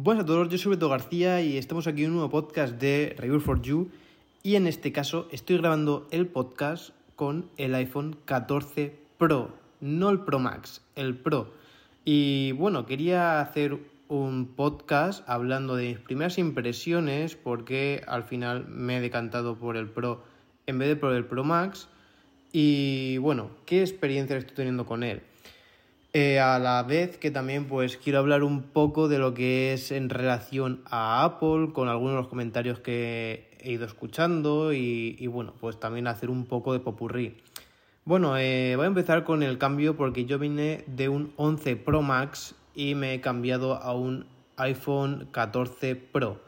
Buenas a todos, yo soy Beto García y estamos aquí en un nuevo podcast de Review for You y en este caso estoy grabando el podcast con el iPhone 14 Pro, no el Pro Max, el Pro. Y bueno, quería hacer un podcast hablando de mis primeras impresiones porque al final me he decantado por el Pro en vez de por el Pro Max y bueno, qué experiencia estoy teniendo con él. Eh, a la vez que también pues quiero hablar un poco de lo que es en relación a Apple, con algunos de los comentarios que he ido escuchando y, bueno, pues también hacer un poco de popurrí. Bueno, eh, voy a empezar con el cambio porque yo vine de un 11 Pro Max y me he cambiado a un iPhone 14 Pro.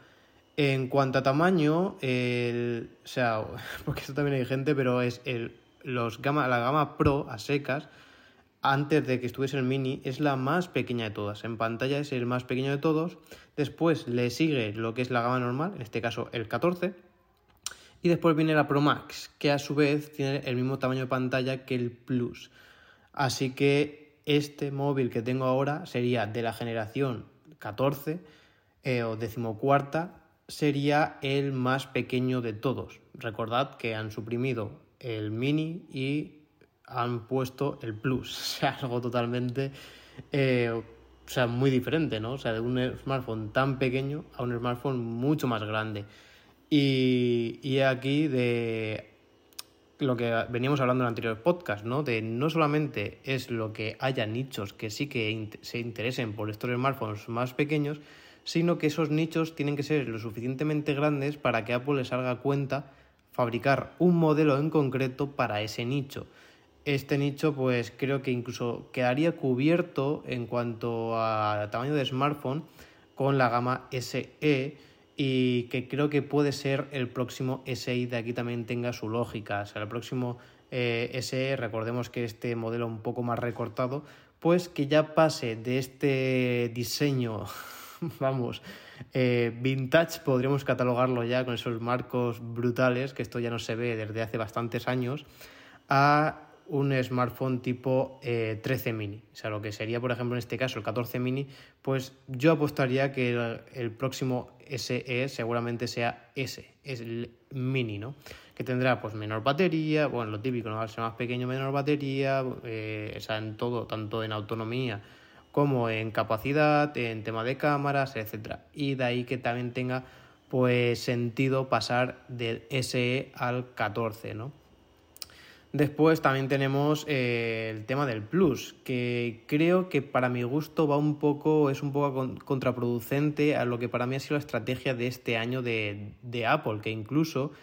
En cuanto a tamaño, el, o sea, porque esto también hay gente, pero es el, los gama, la gama Pro a secas antes de que estuviese el mini, es la más pequeña de todas. En pantalla es el más pequeño de todos. Después le sigue lo que es la gama normal, en este caso el 14. Y después viene la Pro Max, que a su vez tiene el mismo tamaño de pantalla que el Plus. Así que este móvil que tengo ahora sería de la generación 14 eh, o decimocuarta, sería el más pequeño de todos. Recordad que han suprimido el mini y han puesto el Plus, o sea, algo totalmente, eh, o sea, muy diferente, ¿no? O sea, de un smartphone tan pequeño a un smartphone mucho más grande. Y, y aquí de lo que veníamos hablando en el anterior podcast, ¿no? De no solamente es lo que haya nichos que sí que se interesen por estos smartphones más pequeños, sino que esos nichos tienen que ser lo suficientemente grandes para que Apple les haga cuenta fabricar un modelo en concreto para ese nicho este nicho pues creo que incluso quedaría cubierto en cuanto a tamaño de smartphone con la gama SE y que creo que puede ser el próximo SI de aquí también tenga su lógica. O sea, el próximo eh, SE, recordemos que este modelo un poco más recortado, pues que ya pase de este diseño, vamos, eh, vintage, podríamos catalogarlo ya con esos marcos brutales, que esto ya no se ve desde hace bastantes años, a un smartphone tipo 13 eh, mini. O sea, lo que sería, por ejemplo, en este caso el 14 mini, pues yo apostaría que el, próximo SE seguramente sea S, es el mini, ¿no? Que tendrá pues menor batería, bueno, lo típico, ¿no? Va a ser más pequeño, menor batería, eh, o sea, en todo, tanto en autonomía como en capacidad, en tema de cámaras, etcétera. Y de ahí que también tenga pues sentido pasar del SE al 14, ¿no? Después también tenemos eh, el tema del Plus, que creo que para mi gusto va un poco, es un poco contraproducente a lo que para mí ha sido la estrategia de este año de, Apple, que incluso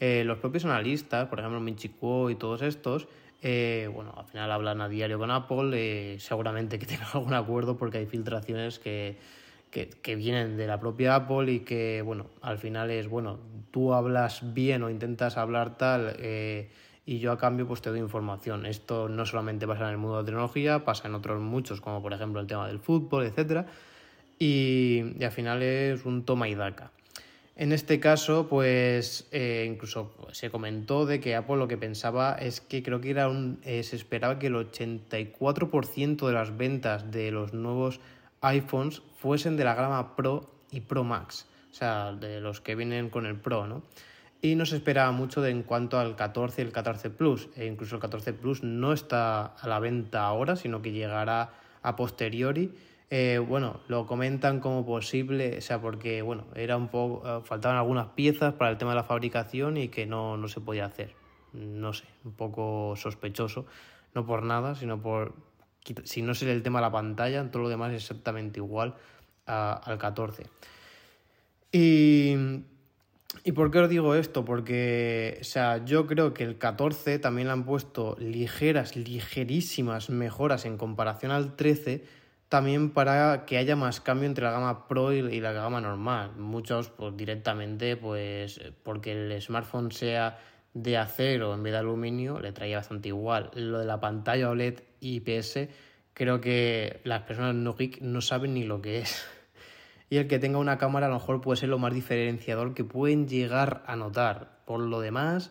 eh, los propios analistas, por ejemplo Minchi y todos estos, eh, bueno, al final hablan a diario con Apple, seguramente que tengan algún acuerdo porque hay filtraciones que, que, que, vienen de la propia Apple y que, bueno, al final es, bueno, tú hablas bien o intentas hablar tal y yo a cambio pues te doy información. Esto no solamente pasa en el mundo de tecnología, pasa en otros muchos, como por ejemplo el tema del fútbol, etc. Y, al final es un toma y daca. En este caso, pues eh, incluso se comentó de que Apple lo que pensaba es que creo que era un, eh, se esperaba que el 84% de las ventas de los nuevos iPhones fuesen de la gama Pro y Pro Max, o sea, de los que vienen con el Pro, ¿no? Y no se esperaba mucho de en cuanto al 14 y el 14 Plus. E incluso el 14 Plus no está a la venta ahora, sino que llegará a posteriori. Eh, bueno, lo comentan como posible, o sea, porque bueno, era un poco, eh, faltaban algunas piezas para el tema de la fabricación y que no, no se podía hacer. No sé, un poco sospechoso, no por nada, sino por si no sería el tema de la pantalla, todo lo demás es exactamente igual al 14. Y ¿Y por qué os digo esto? Porque, o sea, yo creo que el 14 también le han puesto ligeras, ligerísimas mejoras en comparación al 13, también para que haya más cambio entre la gama Pro y la gama normal. Muchos, pues directamente, pues porque el smartphone sea de acero en vez de aluminio, le traía bastante igual. Lo de la pantalla OLED IPS, creo que las personas no geek no saben ni lo que es y el que tenga una cámara a lo mejor puede ser lo más diferenciador que pueden llegar a notar. Por lo demás,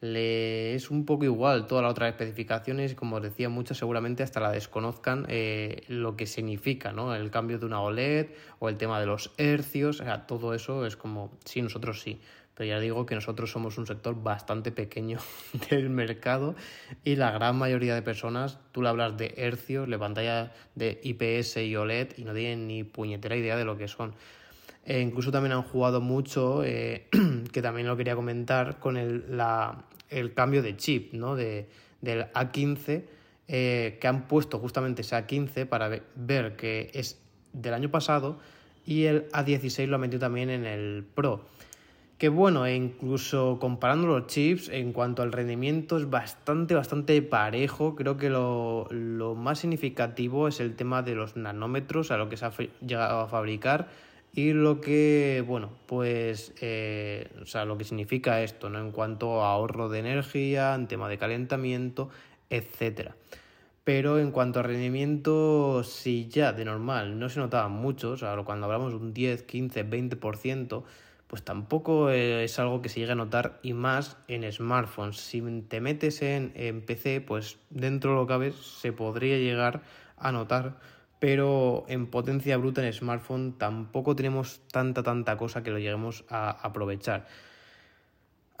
le es un poco igual todas las otras especificaciones, como os decía, muchas seguramente hasta la desconozcan eh, lo que significa, ¿no? El cambio de una OLED o el tema de los hercios, o sea, todo eso es como, sí, nosotros sí, pero ya digo que nosotros somos un sector bastante pequeño del mercado y la gran mayoría de personas, tú le hablas de hercios, de pantalla de IPS y OLED y no tienen ni puñetera idea de lo que son. E incluso también han jugado mucho, eh, que también lo quería comentar, con el, la, el cambio de chip, ¿no? De, del A15, eh, que han puesto justamente ese A15 para ver que es del año pasado y el A16 lo han metido también en el Pro. Que bueno, e incluso comparando los chips, en cuanto al rendimiento es bastante, bastante parejo. Creo que lo, lo más significativo es el tema de los nanómetros, a lo que se ha llegado a fabricar y lo que, bueno, pues, eh, o sea, lo que significa esto, ¿no? En cuanto a ahorro de energía, en tema de calentamiento, etcétera. Pero en cuanto a rendimiento, si ya de normal no se notaba mucho, o cuando hablamos de un 10, 15, 20%, pues tampoco es algo que se llegue a notar y más en smartphones. Si te metes en, PC, pues dentro de lo que cabe se podría llegar a notar pero en potencia bruta en smartphone tampoco tenemos tanta, tanta cosa que lo lleguemos a aprovechar.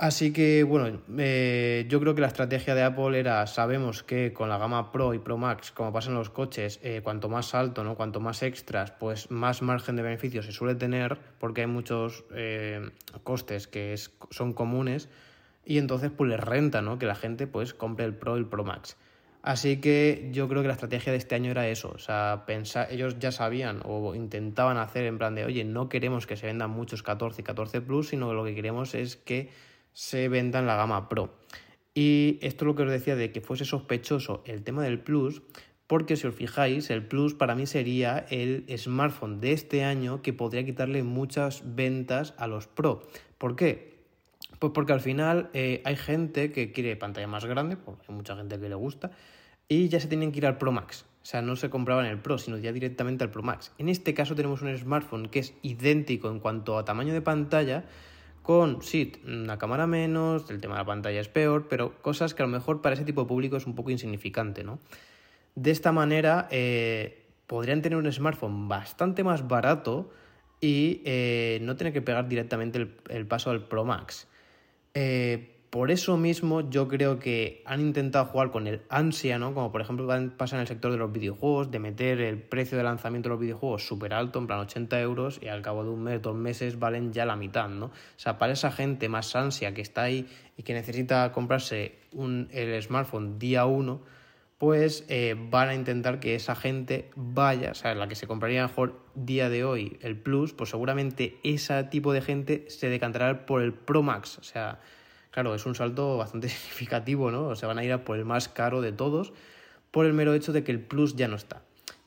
Así que bueno, eh, yo creo que la estrategia de Apple era, sabemos que con la gama Pro y Pro Max, como pasa en los coches, eh, cuanto más alto, ¿no? cuanto más extras, pues más margen de beneficio se suele tener, porque hay muchos eh, costes que son comunes, y entonces pues les renta ¿no? que la gente pues compre el Pro y el Pro Max. Así que yo creo que la estrategia de este año era eso, o sea, pensar, ellos ya sabían o intentaban hacer en plan de, oye, no queremos que se vendan muchos 14 y 14 Plus, sino que lo que queremos es que se vendan la gama Pro. Y esto es lo que os decía de que fuese sospechoso el tema del Plus, porque si os fijáis, el Plus para mí sería el smartphone de este año que podría quitarle muchas ventas a los Pro. ¿Por qué? Pues porque al final eh, hay gente que quiere pantalla más grande, porque hay mucha gente que le gusta, y ya se tienen que ir al Pro Max. O sea, no se compraban el Pro, sino ya directamente al Pro Max. En este caso tenemos un smartphone que es idéntico en cuanto a tamaño de pantalla, con, sí, una cámara menos, el tema de la pantalla es peor, pero cosas que a lo mejor para ese tipo de público es un poco insignificante, ¿no? De esta manera eh, podrían tener un smartphone bastante más barato y eh, no tener que pegar directamente el paso al Pro Max. Eh, por eso mismo yo creo que han intentado jugar con el ansia, ¿no? Como por ejemplo pasa en el sector de los videojuegos, de meter el precio de lanzamiento de los videojuegos súper alto, en plan 80 euros, y al cabo de un mes, dos meses valen ya la mitad, ¿no? O sea, para esa gente más ansia que está ahí y que necesita comprarse un, el smartphone día uno, pues eh, van a intentar que esa gente vaya, o sea, la que se compraría mejor día de hoy el Plus, pues seguramente ese tipo de gente se decantará por el Pro Max, o sea Claro, es un salto bastante significativo, ¿no? O sea, van a ir a por el más caro de todos por el mero hecho de que el Plus ya no está.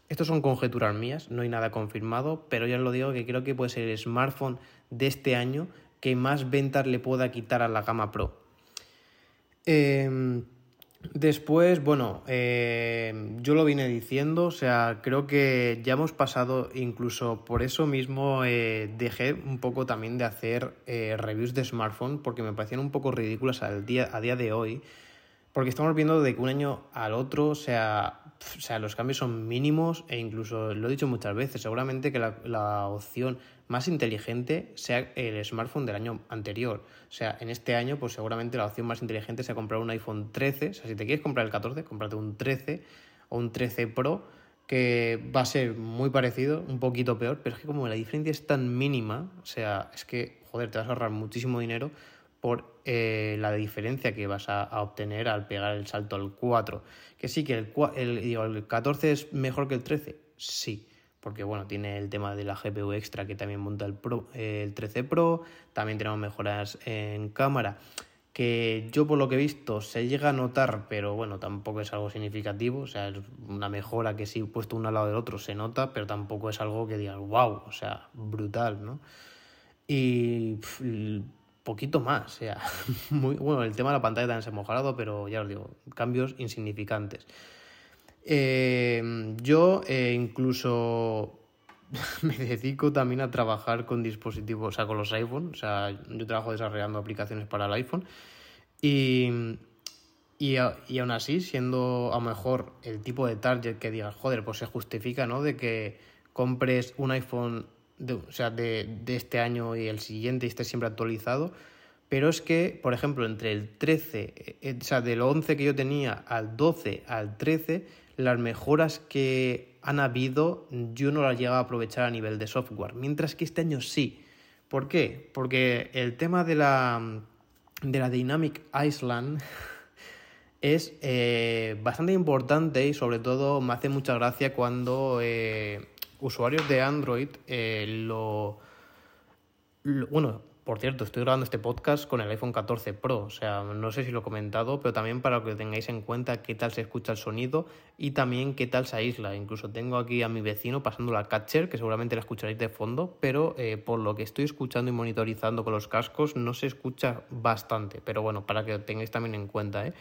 Estos son conjeturas mías, no hay nada confirmado, pero ya os lo digo que creo que puede ser el smartphone de este año que más ventas le pueda quitar a la gama Pro. Eh, Después, bueno, eh, yo lo vine diciendo, o sea, creo que ya hemos pasado, incluso por eso mismo eh, dejé un poco también de hacer eh, reviews de smartphone porque me parecían un poco ridículas al día, a día de hoy, porque estamos viendo de que un año al otro, o sea, o sea, los cambios son mínimos e incluso lo he dicho muchas veces, seguramente que la, la, opción más inteligente sea el smartphone del año anterior. O sea, en este año, pues seguramente la opción más inteligente sea comprar un iPhone 13. O sea, si te quieres comprar el 14, cómprate un 13 o un 13 Pro, que va a ser muy parecido, un poquito peor, pero es que como la diferencia es tan mínima, o sea, es que, joder, te vas a ahorrar muchísimo dinero por eh, la diferencia que vas a, obtener al pegar el salto al 4. Que sí, que el, el, el 14 es mejor que el 13, sí, porque bueno, tiene el tema de la GPU extra que también monta el, Pro, el 13 Pro, también tenemos mejoras en cámara que yo por lo que he visto se llega a notar, pero bueno, tampoco es algo significativo, o sea, es una mejora que sí puesto uno al lado del otro se nota, pero tampoco es algo que digas, wow, o sea, brutal, ¿no? Y poquito más. O sea, muy, bueno, el tema de la pantalla también se ha mejorado, pero ya os digo, cambios insignificantes. Eh, yo eh, incluso me dedico también a trabajar con dispositivos, o sea, con los iPhone. O sea, yo trabajo desarrollando aplicaciones para el iPhone. Y, y, y, aún así, siendo a lo mejor el tipo de target que digas, joder, pues se justifica, ¿no? De que compres un iPhone de, o sea, de, de este año y el siguiente y esté siempre actualizado. Pero es que, por ejemplo, entre el 13, eh, o sea, del 11 que yo tenía al 12 al 13, las mejoras que han habido yo no las llegado a aprovechar a nivel de software. Mientras que este año sí. ¿Por qué? Porque el tema de la, de la Dynamic Island es eh, bastante importante y sobre todo me hace mucha gracia cuando eh, usuarios de Android eh, lo, lo, Bueno, por cierto, estoy grabando este podcast con el iPhone 14 Pro, o sea, no sé si lo he comentado, pero también para que tengáis en cuenta qué tal se escucha el sonido y también qué tal se aísla. Incluso tengo aquí a mi vecino pasando la catcher, que seguramente la escucharéis de fondo, pero eh, por lo que estoy escuchando y monitorizando con los cascos no se escucha bastante, pero bueno, para que lo tengáis también en cuenta, ¿eh?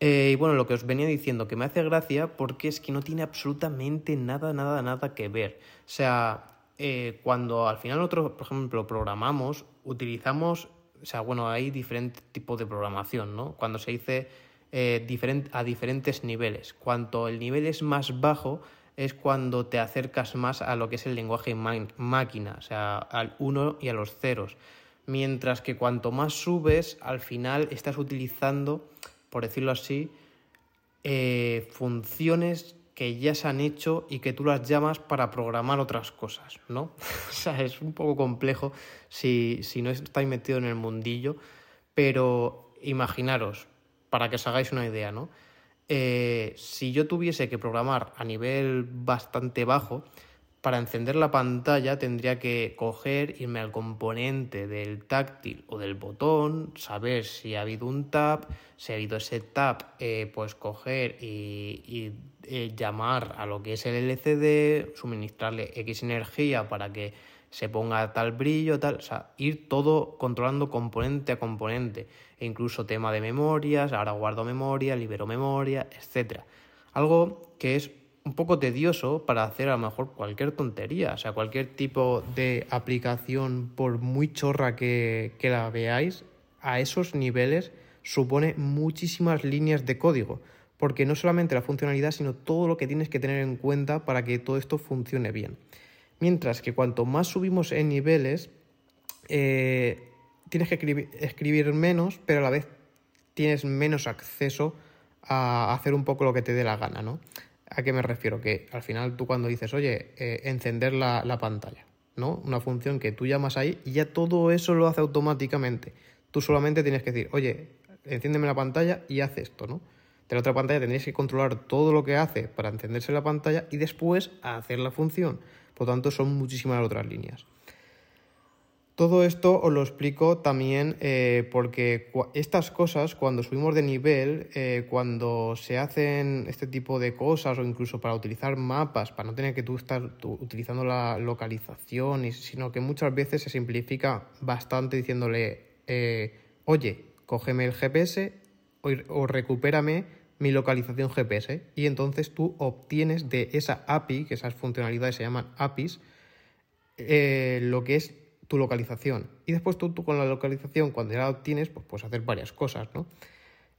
Eh, y bueno, lo que os venía diciendo, que me hace gracia porque es que no tiene absolutamente nada, nada, nada que ver. O sea, eh, cuando al final nosotros, por ejemplo, programamos, utilizamos, o sea, bueno, hay diferentes tipos de programación, ¿no? Cuando se dice eh, a diferentes niveles. Cuanto el nivel es más bajo, es cuando te acercas más a lo que es el lenguaje máquina, o sea, al 1 y a los ceros. Mientras que cuanto más subes, al final estás utilizando por decirlo así, eh, funciones que ya se han hecho y que tú las llamas para programar otras cosas, ¿no? o sea, es un poco complejo si, si no estáis metido en el mundillo, pero imaginaros, para que os hagáis una idea, ¿no? Eh, si yo tuviese que programar a nivel bastante bajo, para encender la pantalla tendría que coger, irme al componente del táctil o del botón, saber si ha habido un tap, si ha habido ese tap, eh, pues coger y, eh, llamar a lo que es el LCD, suministrarle X energía para que se ponga tal brillo, tal, o sea, ir todo controlando componente a componente, e incluso tema de memorias, ahora guardo memoria, libero memoria, etc. Algo que es un poco tedioso para hacer a lo mejor cualquier tontería, o sea, cualquier tipo de aplicación, por muy chorra que, que la veáis, a esos niveles supone muchísimas líneas de código, porque no solamente la funcionalidad, sino todo lo que tienes que tener en cuenta para que todo esto funcione bien. Mientras que cuanto más subimos en niveles, eh, tienes que escribir, escribir menos, pero a la vez tienes menos acceso a hacer un poco lo que te dé la gana, ¿no? ¿A qué me refiero? Que al final tú cuando dices, oye, eh, encender la, la, pantalla, ¿no? Una función que tú llamas ahí y ya todo eso lo hace automáticamente. Tú solamente tienes que decir, oye, enciéndeme la pantalla y haz esto, ¿no? De la otra pantalla tendrías que controlar todo lo que hace para encenderse la pantalla y después hacer la función. Por lo tanto, son muchísimas otras líneas. Todo esto os lo explico también eh, porque estas cosas, cuando subimos de nivel, eh, cuando se hacen este tipo de cosas o incluso para utilizar mapas, para no tener que tú estar utilizando la localización, sino que muchas veces se simplifica bastante diciéndole, eh, oye, cógeme el GPS o, o recupérame mi localización GPS y entonces tú obtienes de esa API, que esas funcionalidades se llaman APIs, lo que es tu localización. Y después tú, tú, con la localización, cuando ya la obtienes, pues puedes hacer varias cosas, ¿no?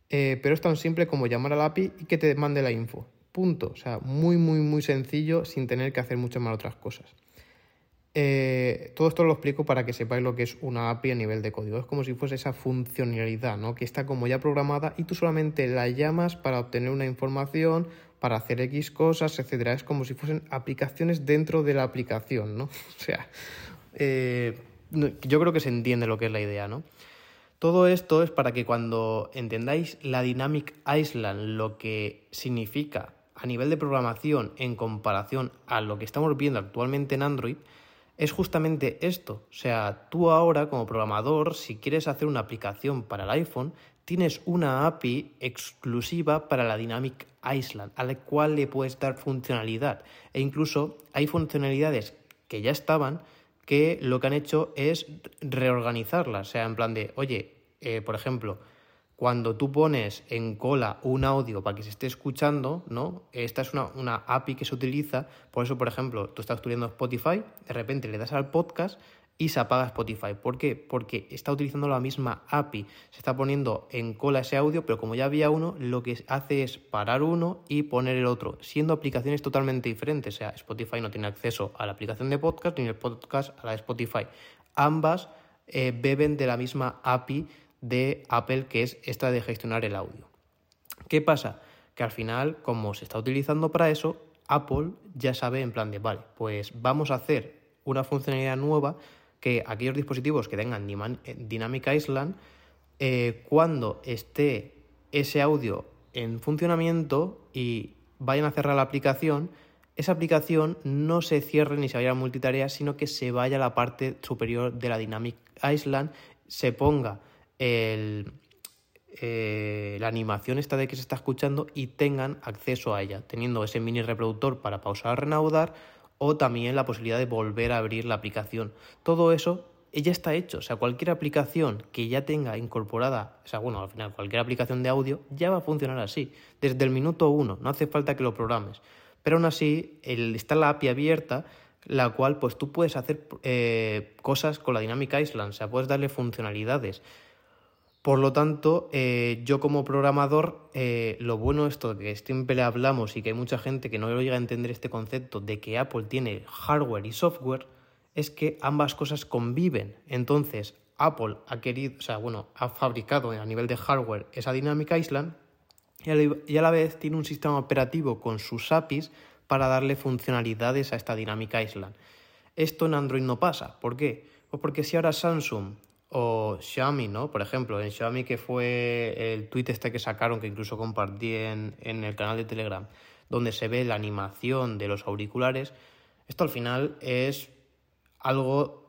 Eh, pero es tan simple como llamar al API y que te mande la info. Punto. O sea, muy, muy, muy sencillo sin tener que hacer muchas más otras cosas. Eh, todo esto lo explico para que sepáis lo que es una API a nivel de código. Es como si fuese esa funcionalidad, ¿no? Que está como ya programada y tú solamente la llamas para obtener una información, para hacer X cosas, etcétera. Es como si fuesen aplicaciones dentro de la aplicación, ¿no? O sea, eh, yo creo que se entiende lo que es la idea, ¿no? Todo esto es para que cuando entendáis la Dynamic Island, lo que significa a nivel de programación en comparación a lo que estamos viendo actualmente en Android, es justamente esto. O sea, tú ahora como programador, si quieres hacer una aplicación para el iPhone, tienes una API exclusiva para la Dynamic Island, a la cual le puedes dar funcionalidad. E incluso hay funcionalidades que ya estaban, que lo que han hecho es reorganizarlas. O sea, en plan de, oye, eh, por ejemplo, cuando tú pones en cola un audio para que se esté escuchando, ¿no? Esta es una, una, API que se utiliza. Por eso, por ejemplo, tú estás estudiando Spotify, de repente le das al podcast y se apaga Spotify. ¿Por qué? Porque está utilizando la misma API. Se está poniendo en cola ese audio, pero como ya había uno, lo que hace es parar uno y poner el otro, siendo aplicaciones totalmente diferentes. O sea, Spotify no tiene acceso a la aplicación de podcast ni el podcast a la de Spotify. Ambas eh, beben de la misma API de Apple, que es esta de gestionar el audio. ¿Qué pasa? Que al final, como se está utilizando para eso, Apple ya sabe en plan de, vale, pues vamos a hacer una funcionalidad nueva que aquellos dispositivos que tengan eh, Dynamic Island, eh, cuando esté ese audio en funcionamiento y vayan a cerrar la aplicación, esa aplicación no se cierre ni se vaya a multitarea, sino que se vaya a la parte superior de la Dynamic Island, se ponga el, eh, la animación esta de que se está escuchando y tengan acceso a ella, teniendo ese mini reproductor para pausar o renaudar o también la posibilidad de volver a abrir la aplicación. Todo eso ya está hecho, o sea, cualquier aplicación que ya tenga incorporada, o sea, bueno, al final cualquier aplicación de audio ya va a funcionar así, desde el minuto uno, no hace falta que lo programes. Pero aún así, está la API abierta, la cual pues tú puedes hacer eh, cosas con la Dynamic Island, o sea, puedes darle funcionalidades. Por lo tanto, eh, yo como programador, eh, lo bueno esto que siempre hablamos y que hay mucha gente que no llega a entender este concepto de que Apple tiene hardware y software, es que ambas cosas conviven. Entonces, Apple ha querido, o sea, bueno, ha fabricado a nivel de hardware esa Dynamic Island y a la vez tiene un sistema operativo con sus APIs para darle funcionalidades a esta Dynamic Island. Esto en Android no pasa. ¿Por qué? Pues porque si ahora Samsung o Xiaomi, ¿no? Por ejemplo, en Xiaomi que fue el tweet este que sacaron, que incluso compartí en, en el canal de Telegram, donde se ve la animación de los auriculares, esto al final es algo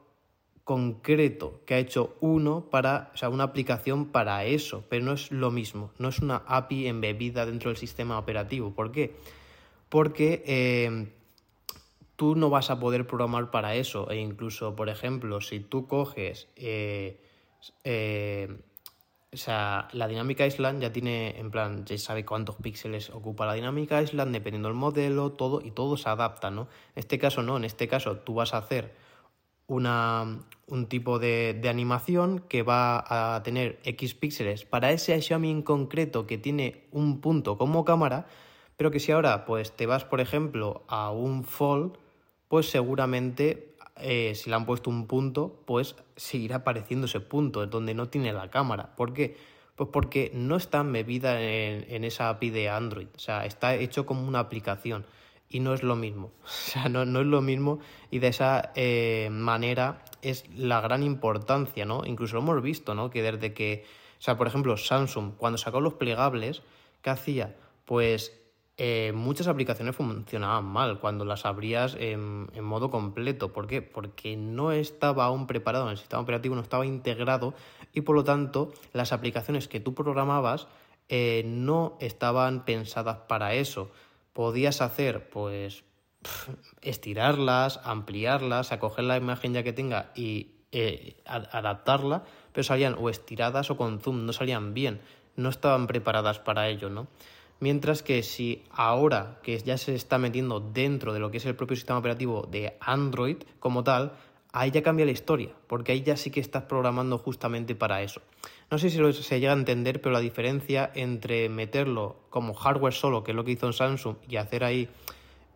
concreto que ha hecho uno para, o sea, una aplicación para eso, pero no es lo mismo, no es una API embebida dentro del sistema operativo. ¿Por qué? Porque eh, tú no vas a poder programar para eso. E incluso, por ejemplo, si tú coges. Eh, eh, o sea, la dinámica Island ya tiene, en plan, ya sabe cuántos píxeles ocupa la dinámica Island, dependiendo del modelo, todo, y todo se adapta, ¿no? En este caso no, en este caso tú vas a hacer una, un tipo de, de animación que va a tener X píxeles para ese Xiaomi en concreto que tiene un punto como cámara, pero que si ahora pues te vas, por ejemplo, a un Fold, pues seguramente eh, si le han puesto un punto, pues seguirá apareciendo ese punto donde no tiene la cámara. ¿Por qué? Pues porque no está embebida en, esa API de Android, o sea, está hecho como una aplicación y no es lo mismo, o sea, no, no es lo mismo y de esa eh, manera es la gran importancia, ¿no? Incluso lo hemos visto, ¿no? Que desde que, o sea, por ejemplo, Samsung, cuando sacó los plegables, ¿qué hacía? Pues eh, muchas aplicaciones funcionaban mal cuando las abrías en, modo completo. ¿Por qué? Porque no estaba aún preparado en el sistema operativo, no estaba integrado y por lo tanto las aplicaciones que tú programabas eh, no estaban pensadas para eso. Podías hacer, pues, estirarlas, ampliarlas, acoger la imagen ya que tenga y eh, adaptarla, pero salían o estiradas o con zoom, no salían bien, no estaban preparadas para ello, ¿no? Mientras que si ahora que ya se está metiendo dentro de lo que es el propio sistema operativo de Android como tal, ahí ya cambia la historia, porque ahí ya sí que estás programando justamente para eso. No sé si se llega a entender, pero la diferencia entre meterlo como hardware solo, que es lo que hizo en Samsung, y hacer ahí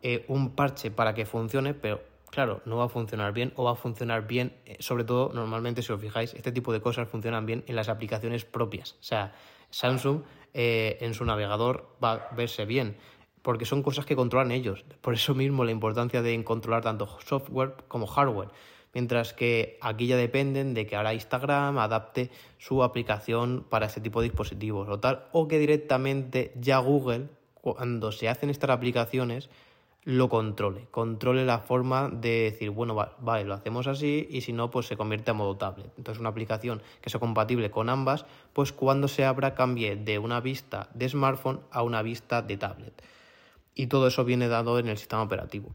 eh, un parche para que funcione, pero claro, no va a funcionar bien o va a funcionar bien, eh, sobre todo normalmente si os fijáis, este tipo de cosas funcionan bien en las aplicaciones propias. O sea, Samsung eh, en su navegador va a verse bien, porque son cosas que controlan ellos. Por eso mismo la importancia de controlar tanto software como hardware. Mientras que aquí ya dependen de que ahora Instagram adapte su aplicación para este tipo de dispositivos o tal, o que directamente ya Google, cuando se hacen estas aplicaciones, lo controle, controle la forma de decir, bueno, vale, lo hacemos así y si no, pues se convierte a modo tablet. Entonces una aplicación que sea compatible con ambas, pues cuando se abra cambie de una vista de smartphone a una vista de tablet. Y todo eso viene dado en el sistema operativo.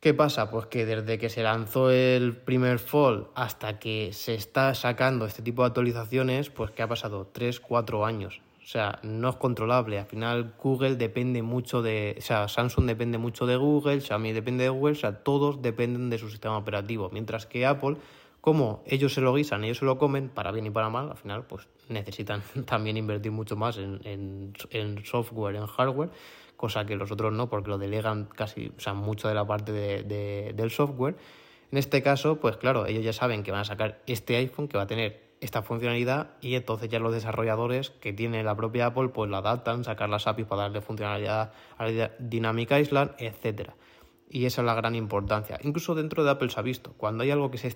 ¿Qué pasa? Pues que desde que se lanzó el primer Fall hasta que se está sacando este tipo de actualizaciones, pues que ha pasado 3, 4 años. O sea, no es controlable. Al final Google depende mucho de, o sea, Samsung depende mucho de Google, Xiaomi depende de Google, o sea, todos dependen de su sistema operativo. Mientras que Apple, como ellos se lo guisan, ellos se lo comen, para bien y para mal, al final pues necesitan también invertir mucho más en, en, software, en hardware, cosa que los otros no, porque lo delegan casi, o sea, mucho de la parte de, del software. En este caso, pues claro, ellos ya saben que van a sacar este iPhone que va a tener esta funcionalidad y entonces ya los desarrolladores que tiene la propia Apple pues la adaptan, sacar las APIs para darle funcionalidad a la Dynamic Island, etcétera. Y esa es la gran importancia. Incluso dentro de Apple se ha visto, cuando hay algo que se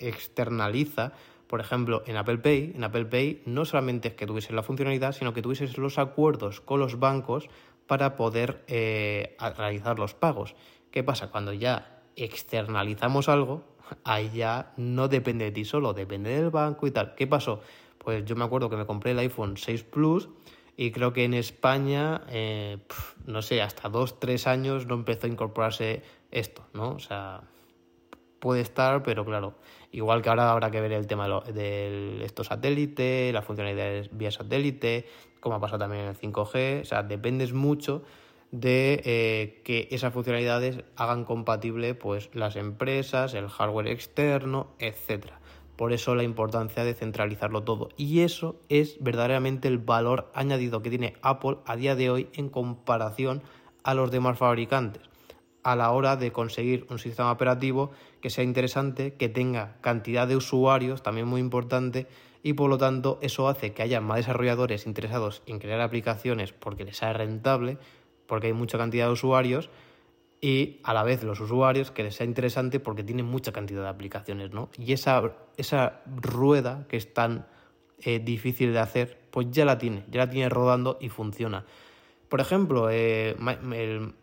externaliza, por ejemplo, en Apple Pay, en Apple Pay no solamente es que tuvieses la funcionalidad, sino que tuvieses los acuerdos con los bancos para poder eh, realizar los pagos. ¿Qué pasa? Cuando ya externalizamos algo, ahí ya no depende de ti solo, depende del banco y tal. ¿Qué pasó? Pues yo me acuerdo que me compré el iPhone 6 Plus y creo que en España, eh, no sé, hasta dos, tres años no empezó a incorporarse esto, ¿no? O sea, puede estar, pero claro, igual que ahora habrá que ver el tema de estos satélites, las funcionalidades vía satélite, como ha pasado también en el 5G, o sea, dependes mucho de eh, que esas funcionalidades hagan compatible pues las empresas, el hardware externo, etcétera. Por eso la importancia de centralizarlo todo. Y eso es verdaderamente el valor añadido que tiene Apple a día de hoy en comparación a los demás fabricantes a la hora de conseguir un sistema operativo que sea interesante, que tenga cantidad de usuarios, también muy importante, y por lo tanto eso hace que haya más desarrolladores interesados en crear aplicaciones porque les sea rentable, porque hay mucha cantidad de usuarios y a la vez los usuarios que les sea interesante porque tienen mucha cantidad de aplicaciones, ¿no? Y esa, esa rueda que es tan eh, difícil de hacer, pues ya la tiene, ya la tiene rodando y funciona. Por ejemplo, eh, el,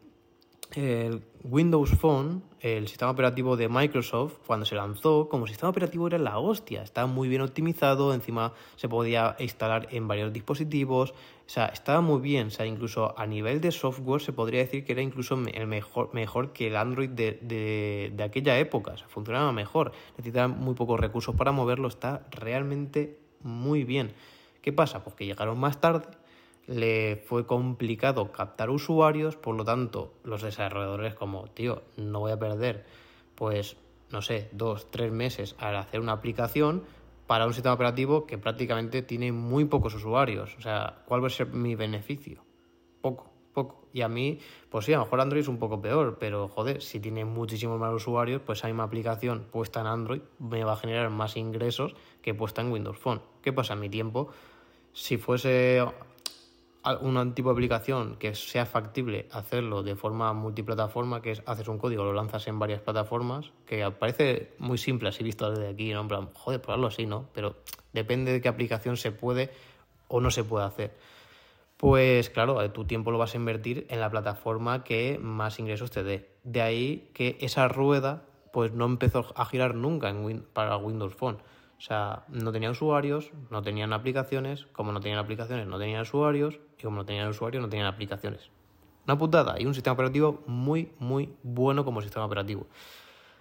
el Windows Phone, el sistema operativo de Microsoft, cuando se lanzó, como sistema operativo era la hostia, estaba muy bien optimizado, encima se podía instalar en varios dispositivos, o sea, estaba muy bien, o sea, incluso a nivel de software se podría decir que era incluso el mejor, mejor que el Android de, de aquella época, o sea, funcionaba mejor, necesitaba muy pocos recursos para moverlo, está realmente muy bien. ¿Qué pasa? Pues que llegaron más tarde le fue complicado captar usuarios, por lo tanto, los desarrolladores como, tío, no voy a perder, pues, no sé, dos, tres meses al hacer una aplicación para un sistema operativo que prácticamente tiene muy pocos usuarios. O sea, ¿cuál va a ser mi beneficio? Poco, poco. Y a mí, pues sí, a lo mejor Android es un poco peor, pero joder, si tiene muchísimos más usuarios, pues hay una aplicación puesta en Android me va a generar más ingresos que puesta en Windows Phone. ¿Qué pasa? Mi tiempo, si fuese un tipo de aplicación que sea factible hacerlo de forma multiplataforma, que es haces un código, lo lanzas en varias plataformas, que parece muy simple así visto desde aquí, ¿no? En plan, joder, probarlo así, ¿no? Pero depende de qué aplicación se puede o no se puede hacer. Pues claro, tu tiempo lo vas a invertir en la plataforma que más ingresos te dé. De ahí que esa rueda pues no empezó a girar nunca en para Windows Phone. O sea, no tenían usuarios, no tenían aplicaciones, como no tenían aplicaciones, no tenían usuarios, y como no tenían usuarios, no tenían aplicaciones. Una putada, y un sistema operativo muy, muy bueno como sistema operativo.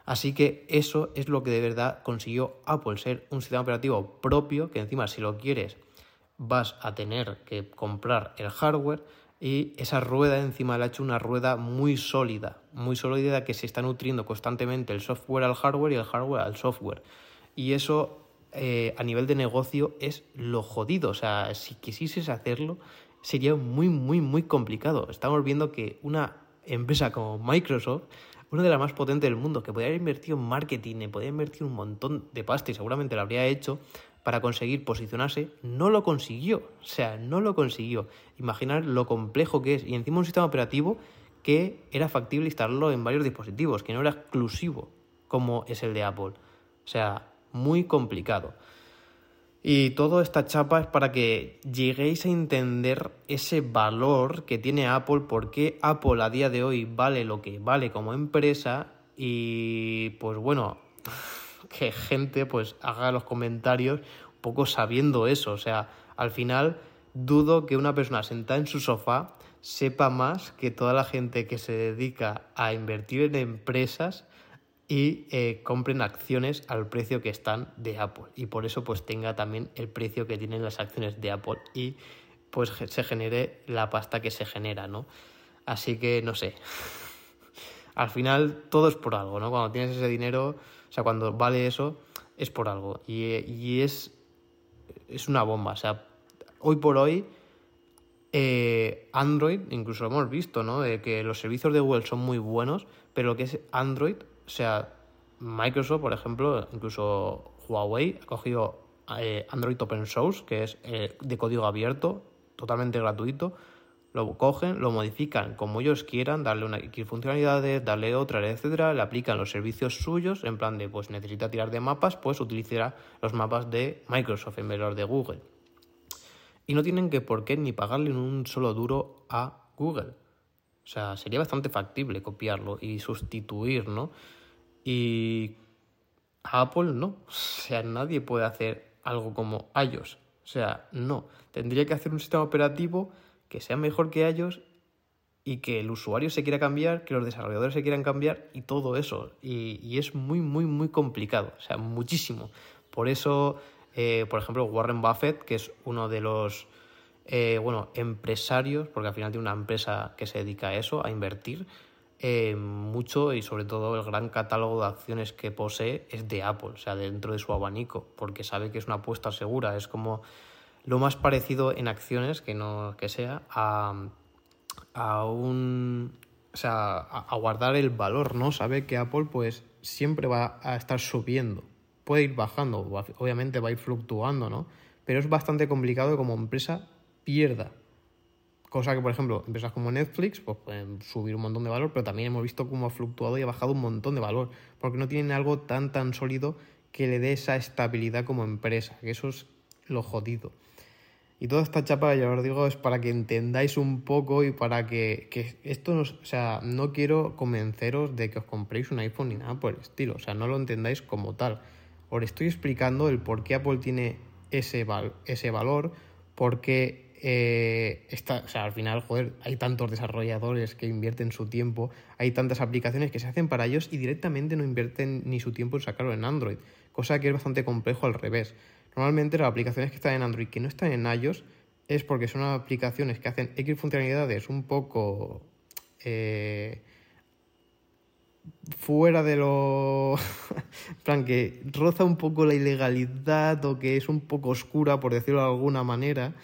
Así que eso es lo que de verdad consiguió Apple, ser un sistema operativo propio, que encima si lo quieres vas a tener que comprar el hardware y esa rueda encima le ha hecho una rueda muy sólida, muy sólida que se está nutriendo constantemente el software al hardware y el hardware al software. Y eso eh, a nivel de negocio es lo jodido. O sea, si quisieses hacerlo, sería muy, muy, muy complicado. Estamos viendo que una empresa como Microsoft, una de las más potentes del mundo, que podría haber invertido en marketing, podría invertir un montón de pasta y seguramente lo habría hecho para conseguir posicionarse, no lo consiguió. O sea, no lo consiguió. Imaginar lo complejo que es. Y encima un sistema operativo que era factible instalarlo en varios dispositivos, que no era exclusivo como es el de Apple. O sea, muy complicado. Y toda esta chapa es para que lleguéis a entender ese valor que tiene Apple, por qué Apple a día de hoy vale lo que vale como empresa y pues bueno, que gente pues haga los comentarios un poco sabiendo eso, o sea, al final dudo que una persona sentada en su sofá sepa más que toda la gente que se dedica a invertir en empresas y eh, compren acciones al precio que están de Apple y por eso pues tenga también el precio que tienen las acciones de Apple y pues se genere la pasta que se genera, ¿no? Así que no sé. Al final todo es por algo, ¿no? Cuando tienes ese dinero, o sea, cuando vale eso, es por algo. Y, y es, es una bomba. O sea, hoy por hoy, eh, Android, incluso hemos visto, ¿no? De que los servicios de Google son muy buenos, pero lo que es Android, o sea, Microsoft, por ejemplo, incluso Huawei ha cogido eh, Android Open Source, que es eh, de código abierto, totalmente gratuito, lo cogen, lo modifican como ellos quieran, darle una funcionalidades, darle otra, etcétera, le aplican los servicios suyos, en plan de, pues necesita tirar de mapas, pues utilizará los mapas de Microsoft en vez de Google. Y no tienen que por qué ni pagarle un solo duro a Google. O sea, sería bastante factible copiarlo y sustituir, ¿no? Y Apple no. O sea, nadie puede hacer algo como iOS. O sea, no. Tendría que hacer un sistema operativo que sea mejor que ellos y que el usuario se quiera cambiar, que los desarrolladores se quieran cambiar y todo eso. Y, es muy, muy, muy complicado, o sea, muchísimo. Por eso, eh, por ejemplo, Warren Buffett, que es uno de los eh, bueno, empresarios, porque al final tiene una empresa que se dedica a eso, a invertir, eh, mucho y sobre todo el gran catálogo de acciones que posee es de Apple, o sea, dentro de su abanico, porque sabe que es una apuesta segura, es como lo más parecido en acciones que no que sea a, a un o sea, a, guardar el valor, ¿no? Sabe que Apple pues siempre va a estar subiendo. Puede ir bajando, obviamente va a ir fluctuando, ¿no? Pero es bastante complicado que como empresa pierda. Cosa que, por ejemplo, empresas como Netflix pues pueden subir un montón de valor, pero también hemos visto cómo ha fluctuado y ha bajado un montón de valor, porque no tienen algo tan tan sólido que le dé esa estabilidad como empresa, que eso es lo jodido. Y toda esta chapa, ya os digo, es para que entendáis un poco y para que, esto, no, o sea, no quiero convenceros de que os compréis un iPhone ni nada por el estilo, o sea, no lo entendáis como tal. Os estoy explicando el por qué Apple tiene ese, ese valor, porque eh, está, o sea, al final, joder, hay tantos desarrolladores que invierten su tiempo, hay tantas aplicaciones que se hacen para ellos y directamente no invierten ni su tiempo en sacarlo en Android, cosa que es bastante complejo al revés. Normalmente las aplicaciones que están en Android que no están en iOS es porque son aplicaciones que hacen X funcionalidades un poco eh, fuera de lo... plan, que roza un poco la ilegalidad o que es un poco oscura, por decirlo de alguna manera,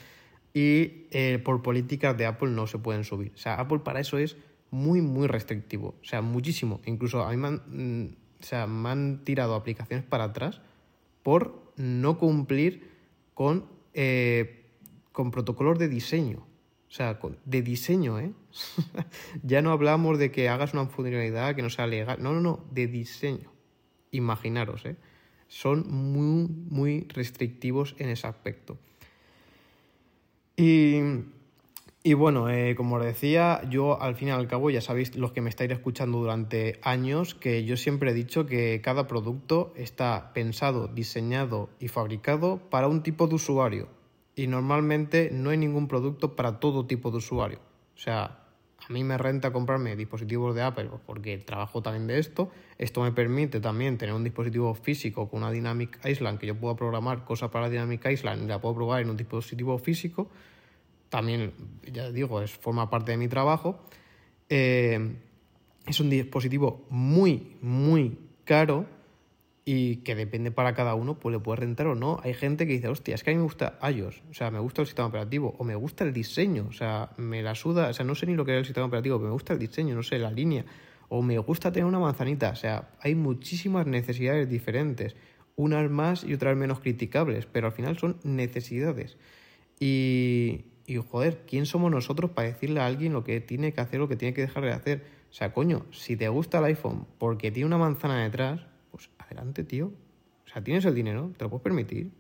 y eh, por políticas de Apple no se pueden subir. O sea, Apple para eso es muy, muy restrictivo. O sea, muchísimo. Incluso a mí me han, mm, o sea, me han tirado aplicaciones para atrás por no cumplir con, eh, con protocolos de diseño. O sea, de diseño, ¿eh? ya no hablamos de que hagas una funcionalidad que no sea legal. No, no, no, de diseño. Imaginaros, ¿eh? Son muy, muy restrictivos en ese aspecto. Y y bueno, eh, como os decía, yo al fin y al cabo, ya sabéis los que me estáis escuchando durante años, que yo siempre he dicho que cada producto está pensado, diseñado y fabricado para un tipo de usuario. Y normalmente no hay ningún producto para todo tipo de usuario. O sea, a mí me renta comprarme dispositivos de Apple porque trabajo también de esto. Esto me permite también tener un dispositivo físico con una Dynamic Island que yo pueda programar cosas para Dynamic Island y la puedo probar en un dispositivo físico también, ya digo, es, forma parte de mi trabajo. Eh, es un dispositivo muy, muy caro y que depende para cada uno, pues le puede rentar o no. Hay gente que dice, hostia, es que a mí me gusta iOS, o sea, me gusta el sistema operativo, o me gusta el diseño, o sea, me la suda, o sea, no sé ni lo que es el sistema operativo, pero me gusta el diseño, no sé, la línea, o me gusta tener una manzanita, o sea, hay muchísimas necesidades diferentes, unas más y otras menos criticables, pero al final son necesidades. Y, y joder, ¿quién somos nosotros para decirle a alguien lo que tiene que hacer, lo que tiene que dejar de hacer? O sea, coño, si te gusta el iPhone porque tiene una manzana detrás, adelante, tío. O sea, tienes el dinero, te lo puedes permitir.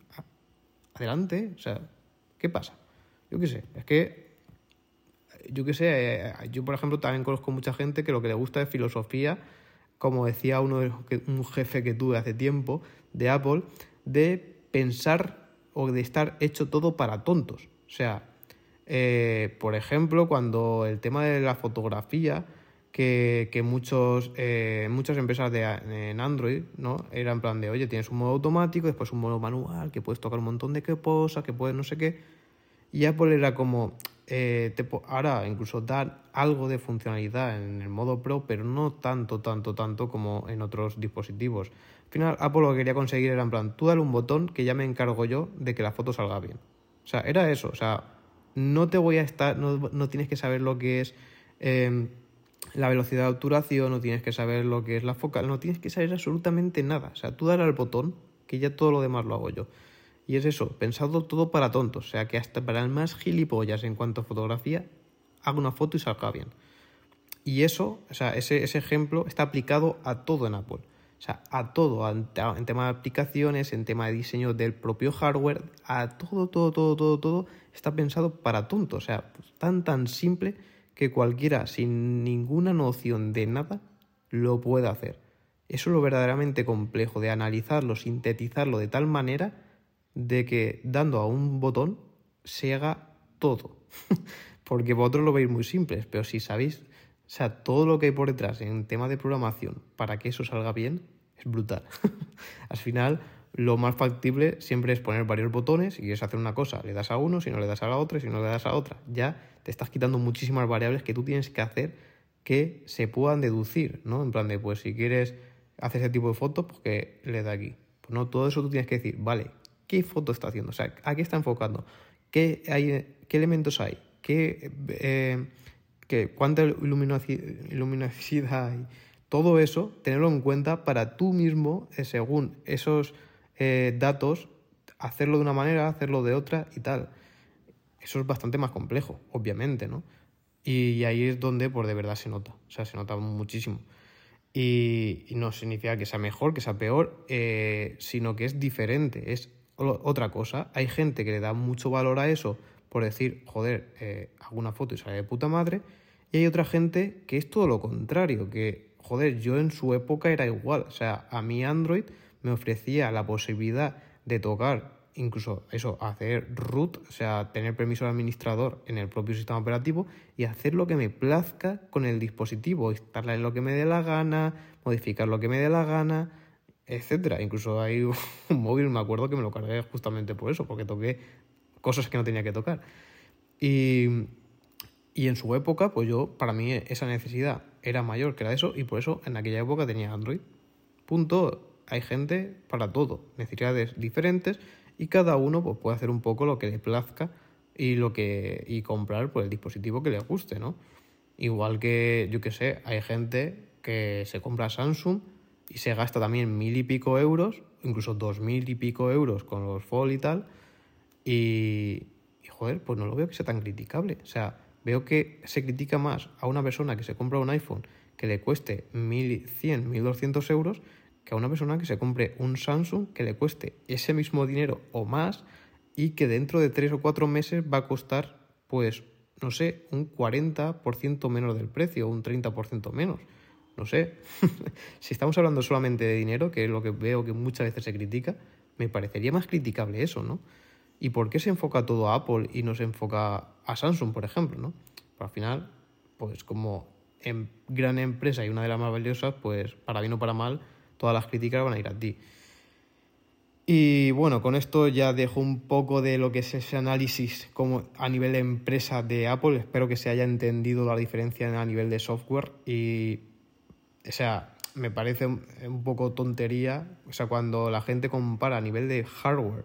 Adelante, o sea, ¿qué pasa? Yo qué sé, es que, yo qué sé, eh, yo por ejemplo también conozco mucha gente que lo que le gusta es filosofía, como decía uno de, un jefe que tuve hace tiempo de Apple, de pensar o de estar hecho todo para tontos. O sea, eh, por ejemplo, cuando el tema de la fotografía, que, muchos, eh, muchas empresas de, en Android, ¿no? Era en plan de, oye, tienes un modo automático, después un modo manual, que puedes tocar un montón de cosas, que puedes no sé qué. Y Apple era como, eh, ahora incluso dar algo de funcionalidad en el modo Pro, pero no tanto, tanto, tanto como en otros dispositivos. Al final, Apple lo que quería conseguir era en plan, tú dale un botón que ya me encargo yo de que la foto salga bien. O sea, era eso, o sea, no te voy a estar, no, tienes que saber lo que es em, la velocidad de obturación, no tienes que saber lo que es la focal, no tienes que saber absolutamente nada. O sea, tú dale al botón que ya todo lo demás lo hago yo. Y es eso, pensado todo para tontos, o sea que hasta para el más gilipollas en cuanto a fotografía, haga una foto y salga bien. Y eso, o sea, ese, ese ejemplo está aplicado a todo en Apple. O sea, a todo, en, tema de aplicaciones, en tema de diseño del propio hardware, a todo, todo, todo, todo, todo está pensado para tontos. O sea, tan, tan simple que cualquiera sin ninguna noción de nada lo puede hacer. Eso es lo verdaderamente complejo, de analizarlo, sintetizarlo de tal manera de que dando a un botón se haga todo. Porque vosotros lo veis muy simples, pero si sabéis, o sea, todo lo que hay por detrás en tema de programación para que eso salga bien, es brutal. Al final, lo más factible siempre es poner varios botones y quieres hacer una cosa, le das a uno, si no le das a la otra, si no le das a otra. Ya te estás quitando muchísimas variables que tú tienes que hacer que se puedan deducir, ¿no? En plan de, pues si quieres hacer ese tipo de fotos, pues que le da aquí. Pues no, todo eso tú tienes que decir, vale, ¿qué foto está haciendo? O sea, ¿a qué está enfocando? ¿Qué, hay, qué elementos hay? ¿Qué, eh, qué cuánta luminosidad hay? Todo eso, tenerlo en cuenta para tú mismo, eh, según esos eh, datos, hacerlo de una manera, hacerlo de otra y tal. Eso es bastante más complejo, obviamente, ¿no? Y, ahí es donde, pues de verdad se nota, o sea, se nota muchísimo. Y, no significa que sea mejor, que sea peor, eh, sino que es diferente, es otra cosa. Hay gente que le da mucho valor a eso por decir, joder, eh, hago una foto y sale de puta madre, y hay otra gente que es todo lo contrario, que, joder, yo en su época era igual, o sea, a mi Android me ofrecía la posibilidad de tocar incluso eso, hacer root, o sea, tener permiso del administrador en el propio sistema operativo y hacer lo que me plazca con el dispositivo, instalar lo que me dé la gana, modificar lo que me dé la gana, etcétera. Incluso hay un móvil, me acuerdo que me lo cargué justamente por eso, porque toqué cosas que no tenía que tocar. Y, y en su época, pues yo, para mí esa necesidad era mayor que era eso, y por eso en aquella época tenía Android. Punto. Hay gente para todo, necesidades diferentes y cada uno pues, puede hacer un poco lo que le plazca y lo que y comprar pues, el dispositivo que le guste, ¿no? Igual que, yo que sé, hay gente que se compra Samsung y se gasta también mil y pico euros, incluso dos mil y pico euros con los Fold y tal, y, y, joder, pues no lo veo que sea tan criticable. O sea, veo que se critica más a una persona que se compra un iPhone que le cueste 1.100, 1.200 euros que a una persona que se compre un Samsung que le cueste ese mismo dinero o más y que dentro de tres o cuatro meses va a costar, pues, no sé, un 40% menos del precio, un 30% menos. No sé. si estamos hablando solamente de dinero, que es lo que veo que muchas veces se critica, me parecería más criticable eso, ¿no? ¿Y por qué se enfoca todo a Apple y no se enfoca a Samsung, por ejemplo, ¿no? Pero al final, pues como en gran empresa y una de las más valiosas, pues para bien o para mal, todas las críticas van a ir a ti. Y bueno, con esto ya dejo un poco de lo que es ese análisis como a nivel de empresa de Apple. Espero que se haya entendido la diferencia a nivel de software. Y, o sea, me parece un poco tontería. O sea, cuando la gente compara a nivel de hardware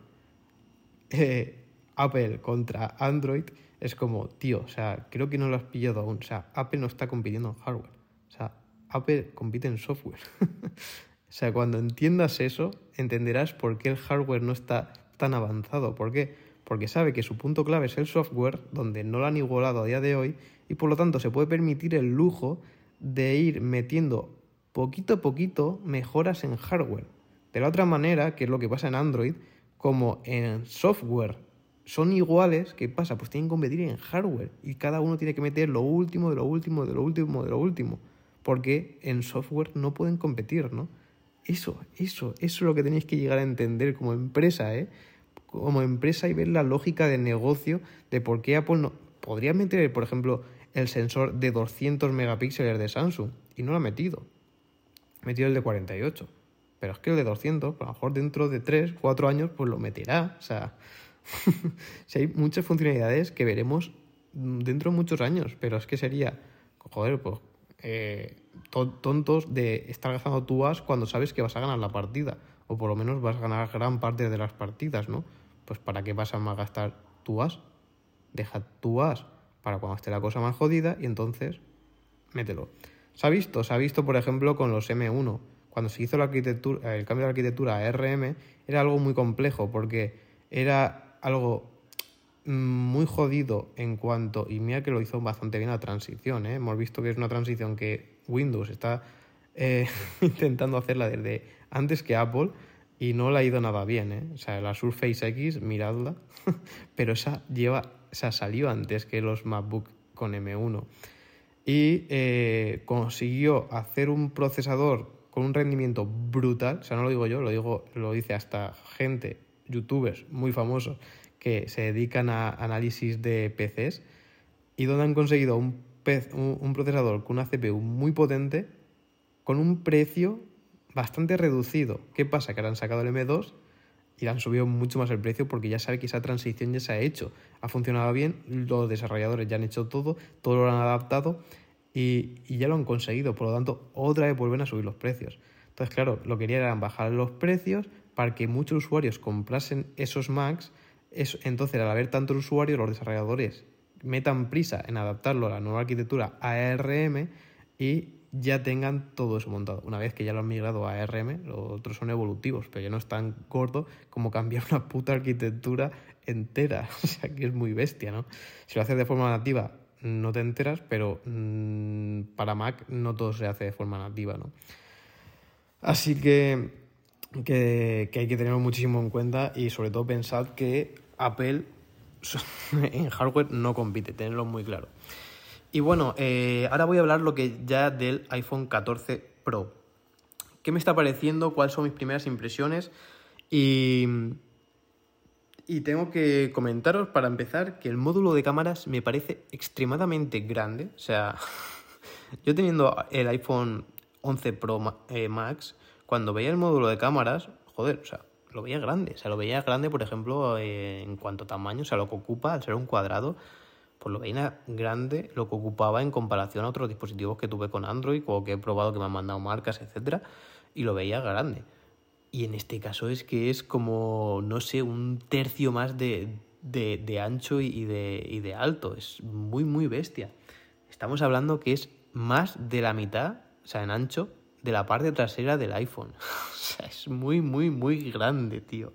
eh, Apple contra Android, es como, tío, o sea, creo que no lo has pillado aún. O sea, Apple no está compitiendo en hardware. O sea, Apple compite en software. O sea, cuando entiendas eso, entenderás por qué el hardware no está tan avanzado. ¿Por qué? Porque sabe que su punto clave es el software, donde no lo han igualado a día de hoy, y por lo tanto se puede permitir el lujo de ir metiendo poquito a poquito mejoras en hardware. De la otra manera, que es lo que pasa en Android, como en software son iguales, ¿qué pasa? Pues tienen que competir en hardware y cada uno tiene que meter lo último, de lo último, de lo último, de lo último, porque en software no pueden competir, ¿no? Eso, eso, eso es lo que tenéis que llegar a entender como empresa, ¿eh? Como empresa y ver la lógica del negocio de por qué Apple no... Podría meter, por ejemplo, el sensor de 200 megapíxeles de Samsung y no lo ha metido. Ha metido el de 48. Pero es que el de 200, a lo mejor dentro de 3, 4 años, pues lo meterá. O sea, si hay muchas funcionalidades que veremos dentro de muchos años, pero es que sería, joder, pues eh, tontos de estar gastando tu as cuando sabes que vas a ganar la partida, o por lo menos vas a ganar gran parte de las partidas, ¿no? Pues ¿para qué vas a gastar tu as? Deja tu as para cuando esté la cosa más jodida y entonces mételo. Se ha visto, se ha visto por ejemplo con los M1. Cuando se hizo la arquitectura, el cambio de arquitectura a RM era algo muy complejo porque era algo muy jodido en cuanto, y mira que lo hizo bastante bien la transición, ¿eh? hemos visto que es una transición que Windows está eh, intentando hacerla desde antes que Apple y no le ha ido nada bien, ¿eh? o sea, la Surface X, miradla, pero esa lleva, esa salió antes que los MacBook con M1 y consiguió hacer un procesador con un rendimiento brutal, o sea, no lo digo yo, lo digo, lo dice hasta gente, youtubers muy famosos que se dedican a análisis de PCs y donde han conseguido un, un procesador con una CPU muy potente con un precio bastante reducido. ¿Qué pasa? Que ahora han sacado el M2 y han subido mucho más el precio porque ya sabe que esa transición ya se ha hecho. Ha funcionado bien, los desarrolladores ya han hecho todo, todo lo han adaptado y, ya lo han conseguido. Por lo tanto, otra vez vuelven a subir los precios. Entonces, claro, lo que querían era bajar los precios para que muchos usuarios comprasen esos Macs. Entonces, al haber tantos usuarios, los desarrolladores metan prisa en adaptarlo a la nueva arquitectura ARM y ya tengan todo eso montado. Una vez que ya lo han migrado a ARM, los otros son evolutivos, pero ya no es tan gordo como cambiar una puta arquitectura entera. O sea, que es muy bestia, ¿no? Si lo haces de forma nativa, no te enteras, pero mm, para Mac no todo se hace de forma nativa, ¿no? Así que, que, que hay que tenerlo muchísimo en cuenta y sobre todo pensad que Apple en hardware no compite, tenerlo muy claro. Y bueno, eh, ahora voy a hablar lo que ya del iPhone 14 Pro. ¿Qué me está pareciendo? ¿Cuáles son mis primeras impresiones? Y, y tengo que comentaros para empezar que el módulo de cámaras me parece extremadamente grande. O sea, yo teniendo el iPhone 11 Pro eh, Max, cuando veía el módulo de cámaras, joder, o sea, lo veía grande. O sea, lo veía grande, por ejemplo, eh, en cuanto a tamaño, o sea, lo que ocupa, al ser un cuadrado, pues lo veía grande lo que ocupaba en comparación a otros dispositivos que tuve con Android o que he probado que me han mandado marcas, etcétera, y lo veía grande. Y en este caso es que es como, no sé, un tercio más de, de, ancho y de, y de alto. Es muy, muy bestia. Estamos hablando que es más de la mitad, o sea, en ancho, de la parte trasera del iPhone. o sea, es muy, muy, muy grande, tío.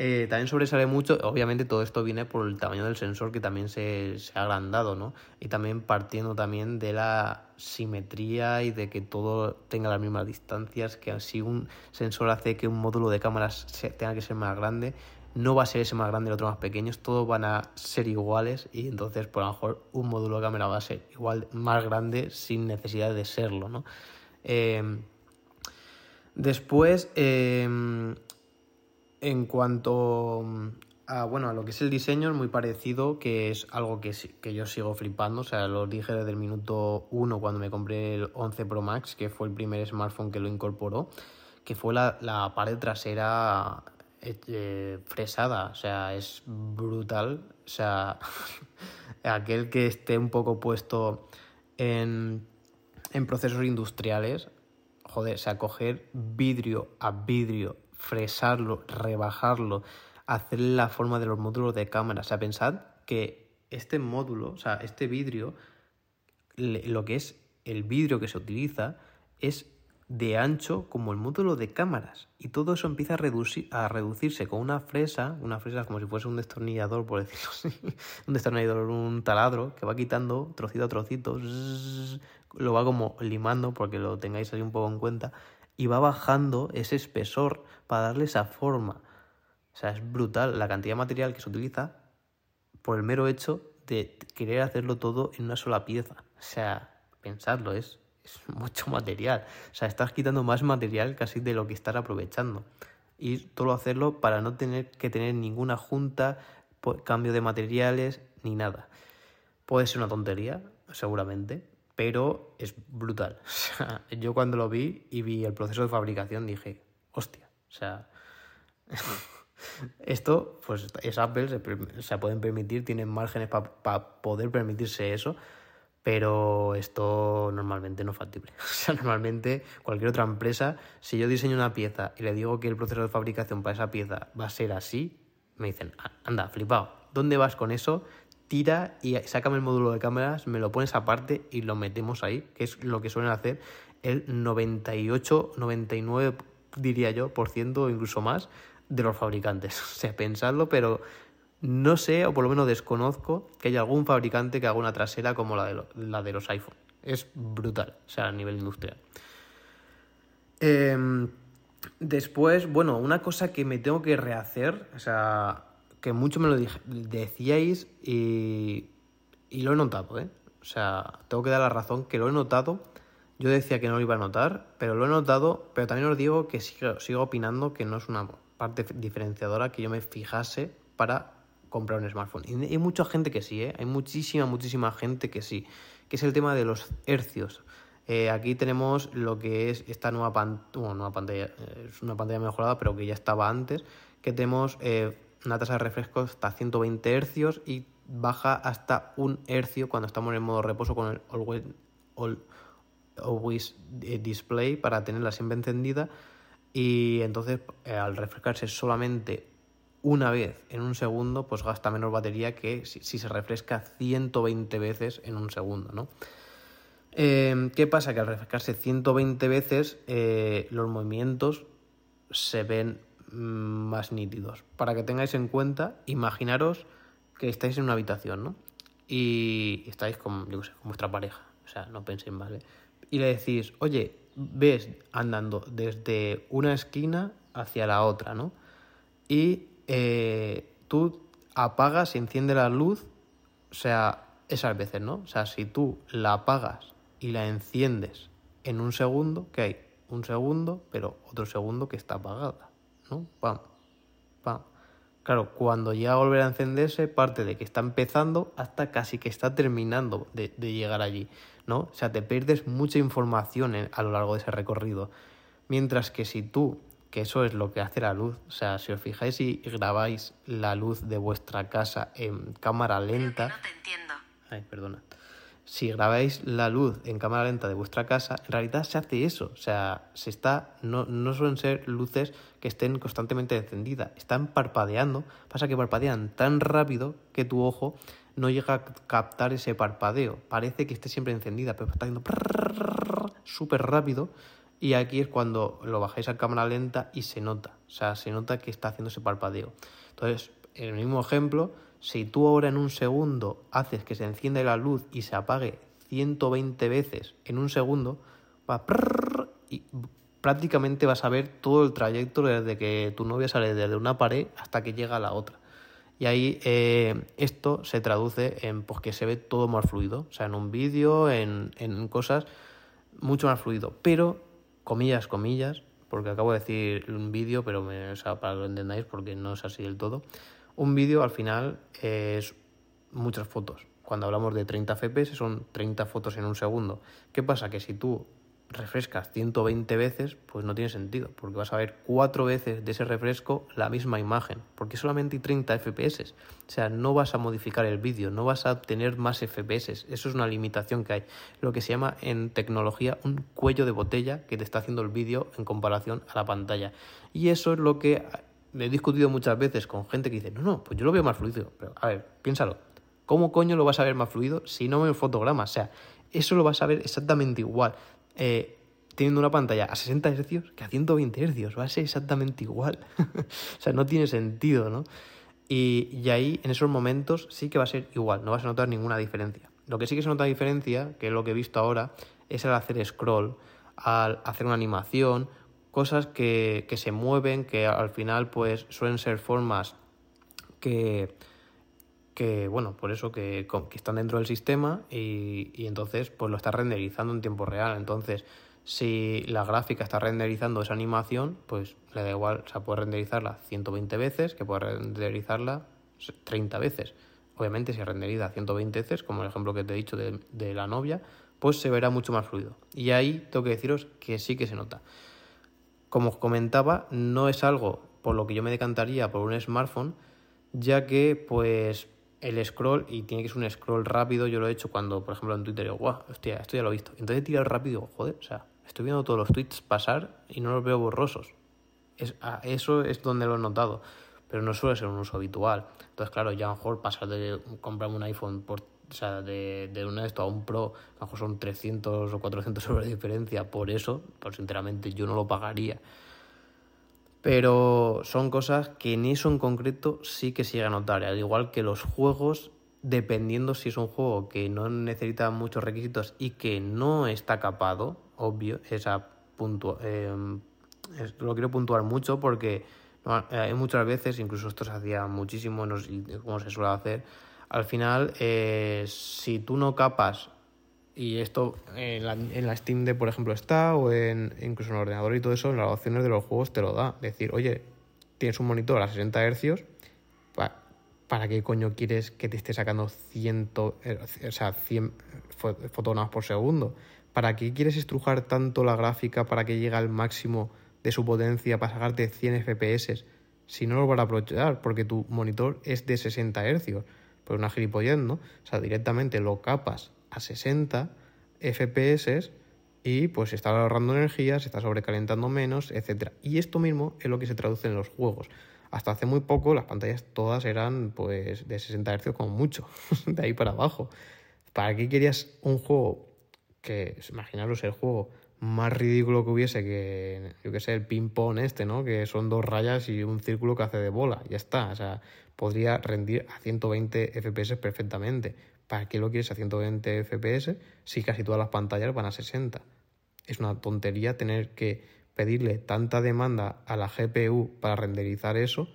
Eh, también sobresale mucho, obviamente todo esto viene por el tamaño del sensor que también se, ha agrandado, ¿no? Y también partiendo también de la simetría y de que todo tenga las mismas distancias, que si un sensor hace que un módulo de cámaras tenga que ser más grande, no va a ser ese más grande y el otro más pequeño, todos van a ser iguales y entonces por lo mejor un módulo de cámara va a ser igual más grande sin necesidad de serlo, ¿no? Eh, después... Eh, en cuanto mm, a, bueno, a lo que es el diseño, es muy parecido, que es algo que, que yo sigo flipando. O sea, lo dije desde el minuto 1 cuando me compré el 11 Pro Max, que fue el primer smartphone que lo incorporó, que fue la, la pared trasera eh, fresada. O sea, es brutal. O sea, aquel que esté un poco puesto en, en procesos industriales, joder, o sea, coger vidrio a vidrio fresarlo, rebajarlo, hacer la forma de los módulos de cámara. O sea, pensad que este módulo, o sea, este vidrio, lo que es el vidrio que se utiliza es de ancho como el módulo de cámaras. Y todo eso empieza a, reducir, a reducirse con una fresa, una fresa como si fuese un destornillador, por decirlo así, un destornillador, un taladro, que va quitando trocito a trocito, lo va como limando, porque lo tengáis ahí un poco en cuenta, y va bajando ese espesor para darle esa forma. O sea, es brutal la cantidad de material que se utiliza por el mero hecho de querer hacerlo todo en una sola pieza. O sea, pensadlo, es, es mucho material. O sea, estás quitando más material casi de lo que estás aprovechando. Y todo hacerlo para no tener que tener ninguna junta, cambio de materiales, ni nada. Puede ser una tontería, seguramente, pero es brutal. Yo cuando lo vi y vi el proceso de fabricación dije, hostia, o sea, Esto, pues es Apple, se, se pueden permitir, tienen márgenes para poder permitirse eso, pero esto normalmente no es factible. O sea, normalmente cualquier otra empresa, si yo diseño una pieza y le digo que el proceso de fabricación para esa pieza va a ser así, me dicen, anda, flipado, ¿dónde vas con eso? Tira y sácame el módulo de cámaras, me lo pones aparte y lo metemos ahí, que es lo que suelen hacer el 98, 99, diría yo, por ciento o incluso más de los fabricantes. O sea, pensadlo, pero no sé, o por lo menos desconozco, que haya algún fabricante que haga una trasera como la de, la de los iPhone. Es brutal, o sea, a nivel industrial. Em, después, bueno, una cosa que me tengo que rehacer, o sea, que mucho me lo decíais y, y lo he notado, ¿eh? O sea, tengo que dar la razón que lo he notado. Yo decía que no lo iba a notar, pero lo he notado, pero también os digo que sigo, sigo opinando que no es una parte diferenciadora que yo me fijase para comprar un smartphone. Y hay mucha gente que sí, ¿eh? hay muchísima, muchísima gente que sí, que es el tema de los hercios. Eh, aquí tenemos lo que es esta nueva, nueva pantalla, eh, es una pantalla mejorada, pero que ya estaba antes, que tenemos eh, una tasa de refresco hasta 120 hercios y baja hasta un hercio cuando estamos en modo reposo con el always Display para tenerla siempre encendida y entonces al refrescarse solamente una vez en un segundo, pues gasta menos batería que si, se refresca 120 veces en un segundo, ¿no? Eh, ¿Qué pasa? Que al refrescarse 120 veces eh, los movimientos se ven mm, más nítidos. Para que tengáis en cuenta, imaginaros que estáis en una habitación, ¿no? Y estáis con, con vuestra pareja, o sea, no penséis mal, ¿eh? Y le decís, oye, ves andando desde una esquina hacia la otra, ¿no? Y eh, tú apagas y enciendes la luz, o sea, esas veces, ¿no? O sea, si tú la apagas y la enciendes en un segundo, que hay un segundo, pero otro segundo que está apagada, ¿no? Pam, pam. Claro, cuando llega a volver a encenderse, parte de que está empezando hasta casi que está terminando de, llegar allí, ¿no? O sea, te pierdes mucha información a lo largo de ese recorrido. Mientras que si tú que eso es lo que hace la luz. O sea, si os fijáis y grabáis la luz de vuestra casa en cámara lenta. no te entiendo. Ay, perdona. Si grabáis la luz en cámara lenta de vuestra casa, en realidad se hace eso. O sea, se está. No, no suelen ser luces que estén constantemente encendidas. Están parpadeando. Pasa que parpadean tan rápido que tu ojo no llega a captar ese parpadeo. Parece que esté siempre encendida, pero está haciendo súper rápido y aquí es cuando lo bajáis a cámara lenta y se nota, o sea, se nota que está haciendo ese parpadeo. Entonces, en el mismo ejemplo, si tú ahora en un segundo haces que se encienda la luz y se apague 120 veces en un segundo, va y prácticamente vas a ver todo el trayecto desde que tu novia sale desde una pared hasta que llega a la otra. Y ahí eh, esto se traduce en pues, que se ve todo más fluido, o sea, en un vídeo, en, en cosas mucho más fluido. Pero comillas, comillas, porque acabo de decir un vídeo, pero me, para que lo entendáis, porque no es así del todo. Un vídeo al final es muchas fotos. Cuando hablamos de 30 FPS son 30 fotos en un segundo. ¿Qué pasa? Que si tú refrescas 120 veces, pues no tiene sentido, porque vas a ver cuatro veces de ese refresco la misma imagen, porque solamente hay 30 FPS. O sea, no vas a modificar el vídeo, no vas a obtener más FPS. Eso es una limitación que hay. Lo que se llama en tecnología un cuello de botella que te está haciendo el vídeo en comparación a la pantalla. Y eso es lo que he discutido muchas veces con gente que dice, no, no, pues yo lo veo más fluido. Pero, a ver, piénsalo. ¿Cómo coño lo vas a ver más fluido si no me fotograma? O sea, eso lo vas a ver exactamente igual. Eh, teniendo una pantalla a 60 Hz que a 120 Hz, va a ser exactamente igual. o sea, no tiene sentido, ¿no? Y, y, ahí, en esos momentos, sí que va a ser igual, no vas a notar ninguna diferencia. Lo que sí que se nota diferencia, que es lo que he visto ahora, es al hacer scroll, al hacer una animación, cosas que, que se mueven, que al final pues suelen ser formas que, que bueno, por eso que, que están dentro del sistema y, entonces pues lo está renderizando en tiempo real. Entonces, si la gráfica está renderizando esa animación, pues le da igual, o sea, puede renderizarla 120 veces, que puede renderizarla 30 veces. Obviamente, si renderiza 120 veces, como el ejemplo que te he dicho de, de la novia, pues se verá mucho más fluido. Y ahí tengo que deciros que sí que se nota. Como os comentaba, no es algo por lo que yo me decantaría por un smartphone, ya que pues el scroll, y tiene que ser un scroll rápido, yo lo he hecho cuando, por ejemplo, en Twitter digo, guau, hostia, esto ya lo he visto. Entonces he tirado rápido, joder, o sea, estoy viendo todos los tweets pasar y no los veo borrosos. Es, eso es donde lo he notado, pero no suele ser un uso habitual. Entonces, claro, ya a lo mejor pasar de comprarme un iPhone por o sea, de, de un esto a un Pro, a lo mejor son 300 o 400 euros de diferencia. Por eso, pues sinceramente, yo no lo pagaría. Pero son cosas que en eso en concreto sí que se llega a notar. Al igual que los juegos, dependiendo si es un juego que no necesita muchos requisitos y que no está capado, obvio, esa puntua eh, lo quiero puntuar mucho porque hay muchas veces, incluso esto se hacía muchísimo, no sé cómo se suele hacer, al final, eh, si tú no capas, y esto en la, en la, Steam de, por ejemplo, está, o en, incluso en el ordenador y todo eso, en las opciones de los juegos te lo da. Decir, oye, tienes un monitor a 60 Hz, ¿para, qué coño quieres que te esté sacando 100, eh, o sea, 100 fotogramas por segundo? ¿Para qué quieres estrujar tanto la gráfica para que llegue al máximo de su potencia para sacarte 100 FPS? Si no lo van a aprovechar, porque tu monitor es de 60 Hz pues una gilipollez, ¿no? O sea, directamente lo capas a 60 FPS y pues se está ahorrando energía, se está sobrecalentando menos, etc. Y esto mismo es lo que se traduce en los juegos. Hasta hace muy poco las pantallas todas eran pues de 60 Hz como mucho, de ahí para abajo. ¿Para qué querías un juego que, imaginaros el juego más ridículo que hubiese que, yo que sé, el ping-pong este, ¿no? Que son dos rayas y un círculo que hace de bola, ya está. O sea, podría rendir a 120 FPS perfectamente. ¿Para qué lo quieres a 120 FPS si casi todas las pantallas van a 60? Es una tontería tener que pedirle tanta demanda a la GPU para renderizar eso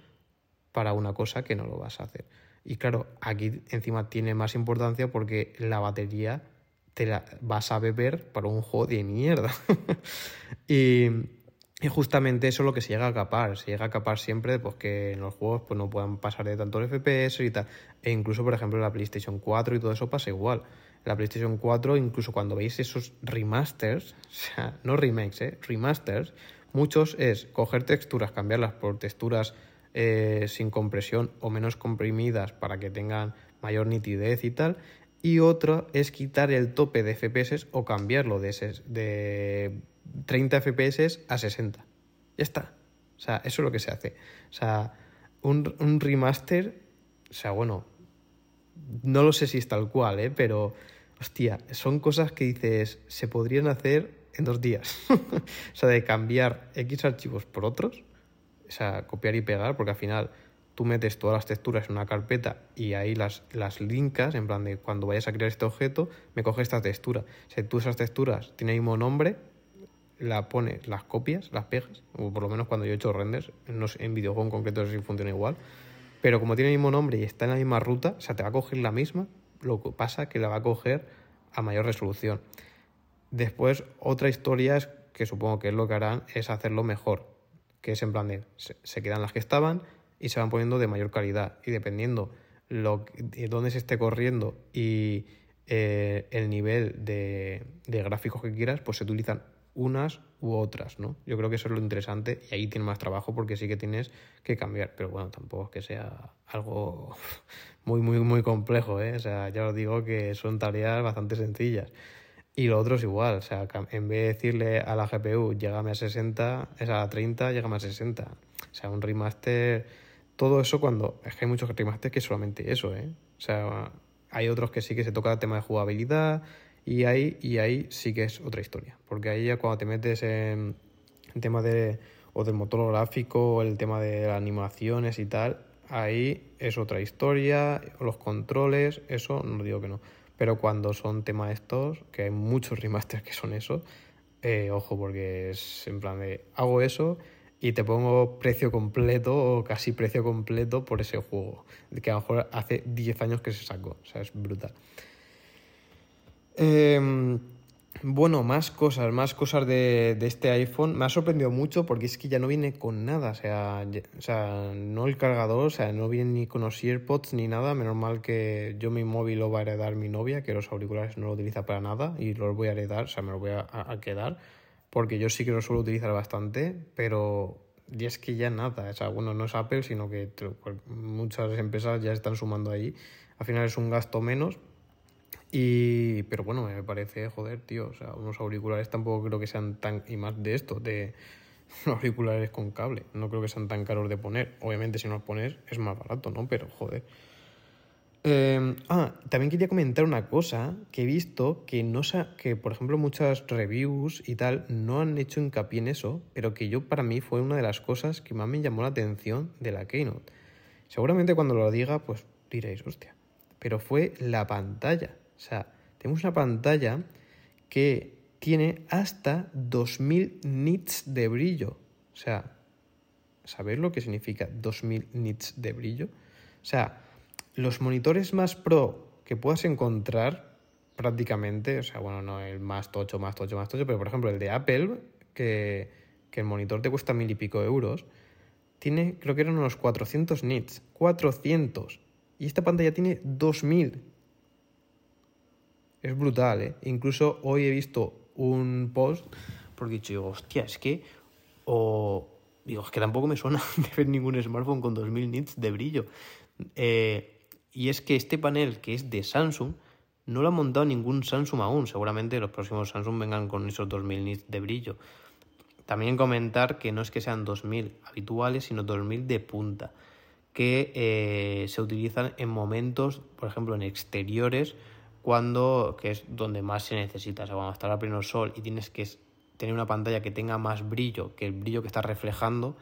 para una cosa que no lo vas a hacer. Y claro, aquí encima tiene más importancia porque la batería te la vas a beber para un juego de mierda. y y justamente eso es lo que se llega a capar. Se llega a capar siempre pues, que en los juegos pues, no puedan pasar de tantos FPS y tal. E incluso, por ejemplo, la PlayStation 4 y todo eso pasa igual. La PlayStation 4, incluso cuando veis esos remasters, o sea, no remakes, ¿eh? remasters, muchos es coger texturas, cambiarlas por texturas eh, sin compresión o menos comprimidas para que tengan mayor nitidez y tal. Y otro es quitar el tope de FPS o cambiarlo de, de 30 FPS a 60. Ya está. O sea, eso es lo que se hace. O sea, un, un remaster, o sea, bueno, no lo sé si es tal cual, ¿eh? pero, hostia, son cosas que dices, se podrían hacer en dos días. o sea, de cambiar X archivos por otros, o sea, copiar y pegar, porque al final tú metes todas las texturas en una carpeta y ahí las, las linkas, en plan de cuando vayas a crear este objeto, me coge esta textura. O sea, tú esas texturas tienen el mismo nombre, la pones, las copias, las pegas, o por lo menos cuando yo he hecho renders, no sé, en videojuego en concreto si funciona igual, pero como tiene el mismo nombre y está en la misma ruta, o sea, te va a coger la misma, lo que pasa que la va a coger a mayor resolución. Después, otra historia es que supongo que es lo que harán, es hacerlo mejor, que es en plan de, se, quedan las que estaban y se van poniendo de mayor calidad, y dependiendo lo, de dónde se esté corriendo y eh, el nivel de, de gráficos que quieras, pues se utilizan unas u otras, ¿no? Yo creo que eso es lo interesante y ahí tiene más trabajo porque sí que tienes que cambiar, pero bueno, tampoco es que sea algo muy, muy, muy complejo, ¿eh? O sea, ya os digo que son tareas bastante sencillas. Y lo otro es igual, o sea, en vez de decirle a la GPU, llégame a 60, es a 30, llégame a 60. O sea, un remaster, todo eso cuando, es que hay muchos remasters que es solamente eso, ¿eh? O sea, hay otros que sí que se toca el tema de jugabilidad, y ahí, y ahí sí que es otra historia, porque ahí ya cuando te metes en, el tema de, o del motor gráfico, o el tema de las animaciones y tal, ahí es otra historia, los controles, eso no digo que no. Pero cuando son temas estos, que hay muchos remasters que son eso, eh, ojo, porque es en plan de hago eso y te pongo precio completo o casi precio completo por ese juego, que a lo mejor hace 10 años que se sacó, o sea, es brutal. Em, bueno, más cosas, más cosas de, este iPhone. Me ha sorprendido mucho porque es que ya no viene con nada. O sea, o sea, no el cargador, o sea, no viene ni con los AirPods ni nada. Menos mal que yo mi móvil lo va a heredar mi novia, que los auriculares no lo utiliza para nada y los voy a heredar, o sea, me los voy a, quedar. Porque yo sí que los suelo utilizar bastante, pero y es que ya nada, o sea, bueno, no es Apple, sino que muchas empresas ya están sumando ahí. Al final es un gasto menos. Y, pero bueno, me parece, joder, tío, o sea, unos auriculares tampoco creo que sean tan, y más de esto, de auriculares con cable, no creo que sean tan caros de poner. Obviamente si no los pones es más barato, ¿no? Pero joder. Em, ah, también quería comentar una cosa que he visto que no que por ejemplo muchas reviews y tal no han hecho hincapié en eso, pero que yo para mí fue una de las cosas que más me llamó la atención de la Keynote. Seguramente cuando lo diga, pues diréis, hostia. Pero fue la pantalla. O sea, tenemos una pantalla que tiene hasta 2000 nits de brillo. O sea, ¿sabéis lo que significa 2000 nits de brillo? O sea, los monitores más pro que puedas encontrar prácticamente, o sea, bueno, no el más tocho, más tocho, más tocho, pero por ejemplo el de Apple, que, el monitor te cuesta mil y pico euros, tiene, creo que eran unos 400 nits. 400. Y esta pantalla tiene 2000. Es brutal, ¿eh? Incluso hoy he visto un post porque he dicho, hostia, es que... O... Digo, es que tampoco me suena de ver ningún smartphone con 2000 nits de brillo. Eh, y es que este panel, que es de Samsung, no lo ha montado ningún Samsung aún. Seguramente los próximos Samsung vengan con esos 2000 nits de brillo. También comentar que no es que sean 2000 habituales, sino 2000 de punta, que eh, se utilizan en momentos, por ejemplo, en exteriores, cuando que es donde más se necesita. O sea, cuando está a pleno sol y tienes que tener una pantalla que tenga más brillo que el brillo que está reflejando,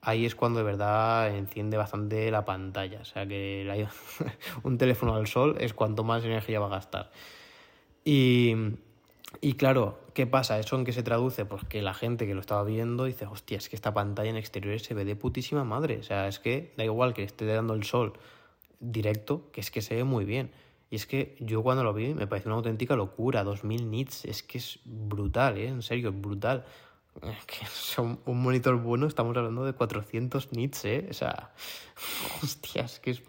ahí es cuando de verdad enciende bastante la pantalla. O sea que un teléfono al sol es cuanto más energía va a gastar. Y, y, claro, ¿qué pasa? ¿Eso en qué se traduce? Pues que la gente que lo estaba viendo dice, hostia, es que esta pantalla en exteriores se ve de putísima madre. O sea, es que da igual que esté dando el sol directo, que es que se ve muy bien. Y es que yo cuando lo vi me pareció una auténtica locura, 2000 nits, es que es brutal, ¿eh? En serio, es brutal que son un monitor bueno, estamos hablando de 400 nits, ¿eh? O sea, hostias, que es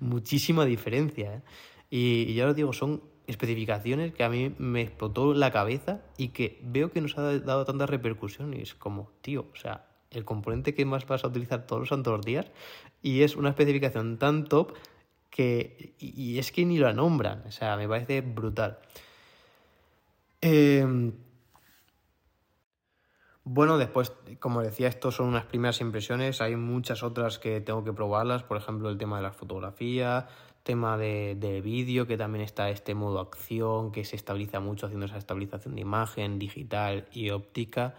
muchísima diferencia, ¿eh? Y, ya os digo, son especificaciones que a mí me explotó la cabeza y que veo que nos ha dado tanta repercusión y es como, tío, o sea, el componente que más vas a utilizar todos los santos días y es una especificación tan top que, y, es que ni lo nombran, o sea, me parece brutal. Eh, bueno, después, como decía, estos son unas primeras impresiones. Hay muchas otras que tengo que probarlas. Por ejemplo, el tema de la fotografía, tema de, de vídeo, que también está este modo acción, que se estabiliza mucho haciendo esa estabilización de imagen digital y óptica.